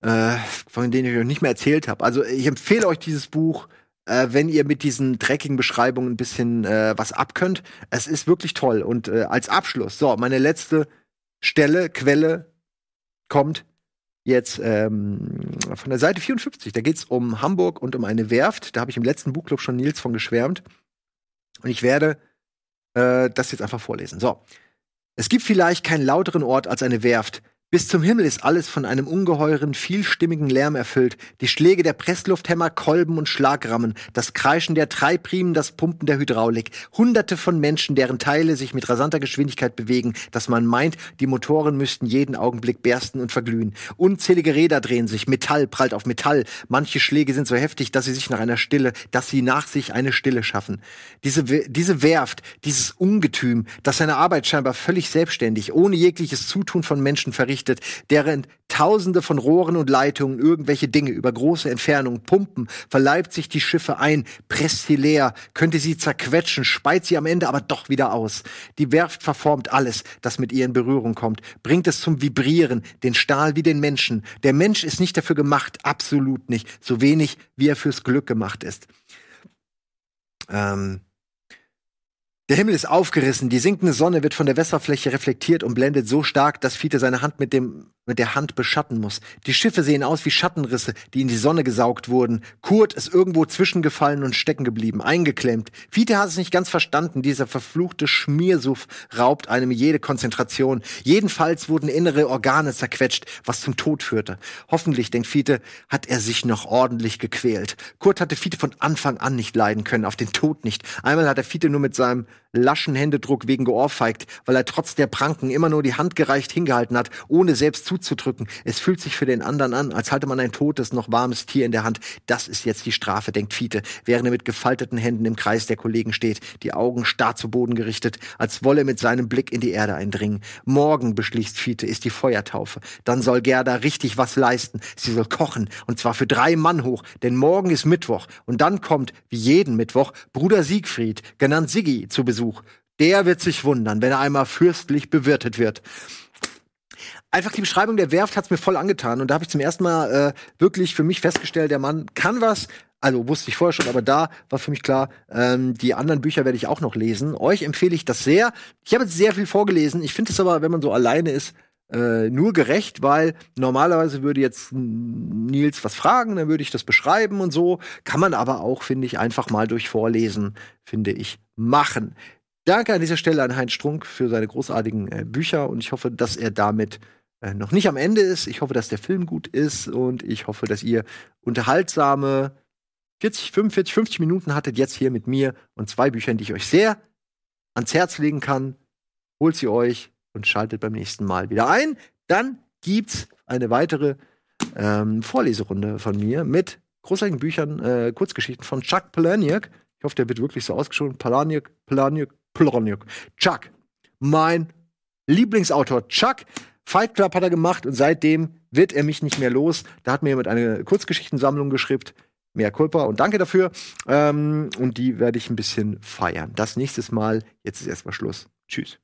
äh, von denen ich euch nicht mehr erzählt habe. Also ich empfehle euch dieses Buch, wenn ihr mit diesen dreckigen Beschreibungen ein bisschen was abkönnt. Es ist wirklich toll. Und als Abschluss, so, meine letzte Stelle, Quelle kommt jetzt ähm, von der Seite 54. Da geht es um Hamburg und um eine Werft. Da habe ich im letzten Buchclub schon Nils von geschwärmt. Und ich werde äh, das jetzt einfach vorlesen. So. Es gibt vielleicht keinen lauteren Ort als eine Werft, bis zum Himmel ist alles von einem ungeheuren, vielstimmigen Lärm erfüllt. Die Schläge der Presslufthämmer, Kolben und Schlagrammen, das Kreischen der Treibriemen, das Pumpen der Hydraulik. Hunderte von Menschen, deren Teile sich mit rasanter Geschwindigkeit bewegen, dass man meint, die Motoren müssten jeden Augenblick bersten und verglühen. Unzählige Räder drehen sich, Metall prallt auf Metall. Manche Schläge sind so heftig, dass sie sich nach einer Stille, dass sie nach sich eine Stille schaffen. Diese, diese Werft, dieses Ungetüm, das seine Arbeit scheinbar völlig selbstständig, ohne jegliches Zutun von Menschen verrichtet, errichtet, deren Tausende von Rohren und Leitungen irgendwelche Dinge über große Entfernungen pumpen, verleibt sich die Schiffe ein, presst sie leer, könnte sie zerquetschen, speit sie am Ende aber doch wieder aus. Die Werft verformt alles, das mit ihr in Berührung kommt, bringt es zum Vibrieren, den Stahl wie den Menschen. Der Mensch ist nicht dafür gemacht, absolut nicht, so wenig wie er fürs Glück gemacht ist. Ähm, der Himmel ist aufgerissen, die sinkende Sonne wird von der Wasserfläche reflektiert und blendet so stark, dass Fiete seine Hand mit dem mit der Hand beschatten muss. Die Schiffe sehen aus wie Schattenrisse, die in die Sonne gesaugt wurden. Kurt ist irgendwo zwischengefallen und stecken geblieben, eingeklemmt. Fiete hat es nicht ganz verstanden. Dieser verfluchte Schmiersuff raubt einem jede Konzentration. Jedenfalls wurden innere Organe zerquetscht, was zum Tod führte. Hoffentlich, denkt Fiete, hat er sich noch ordentlich gequält. Kurt hatte Fiete von Anfang an nicht leiden können, auf den Tod nicht. Einmal hat er Fiete nur mit seinem laschen Händedruck wegen geohrfeigt, weil er trotz der Pranken immer nur die Hand gereicht hingehalten hat, ohne selbst zuzudrücken. Es fühlt sich für den anderen an, als halte man ein totes, noch warmes Tier in der Hand. Das ist jetzt die Strafe, denkt Fiete, während er mit gefalteten Händen im Kreis der Kollegen steht, die Augen starr zu Boden gerichtet, als wolle er mit seinem Blick in die Erde eindringen. Morgen, beschließt Fiete, ist die Feuertaufe. Dann soll Gerda richtig was leisten. Sie soll kochen, und zwar für drei Mann hoch, denn morgen ist Mittwoch. Und dann kommt, wie jeden Mittwoch, Bruder Siegfried, genannt Siggi, zu Besuch. Der wird sich wundern, wenn er einmal fürstlich bewirtet wird. Einfach die Beschreibung der Werft hat's mir voll angetan. Und da habe ich zum ersten Mal äh, wirklich für mich festgestellt, der Mann kann was. Also wusste ich vorher schon, aber da war für mich klar, ähm, die anderen Bücher werde ich auch noch lesen. Euch empfehle ich das sehr. Ich habe jetzt sehr viel vorgelesen. Ich finde es aber, wenn man so alleine ist, äh, nur gerecht, weil normalerweise würde jetzt Nils was fragen, dann würde ich das beschreiben und so. Kann man aber auch, finde ich, einfach mal durch Vorlesen, finde ich, machen. Danke an dieser Stelle an Heinz Strunk für seine großartigen äh, Bücher und ich hoffe, dass er damit äh, noch nicht am Ende ist. Ich hoffe, dass der Film gut ist und ich hoffe, dass ihr unterhaltsame 40, 45, 50 Minuten hattet jetzt hier mit mir und zwei Büchern, die ich euch sehr ans Herz legen kann. Holt sie euch und schaltet beim nächsten Mal wieder ein. Dann gibt's eine weitere ähm, Vorleserunde von mir mit großartigen Büchern, äh, Kurzgeschichten von Chuck Palahniuk. Ich hoffe, der wird wirklich so ausgesprochen. Palahniuk, Palahniuk, Palahniuk. Chuck, mein Lieblingsautor. Chuck, Fight Club hat er gemacht und seitdem wird er mich nicht mehr los. Da hat mir jemand eine Kurzgeschichtensammlung geschrieben. Mehr Kulpa und danke dafür. Ähm, und die werde ich ein bisschen feiern. Das nächstes Mal. Jetzt ist erstmal Schluss. Tschüss.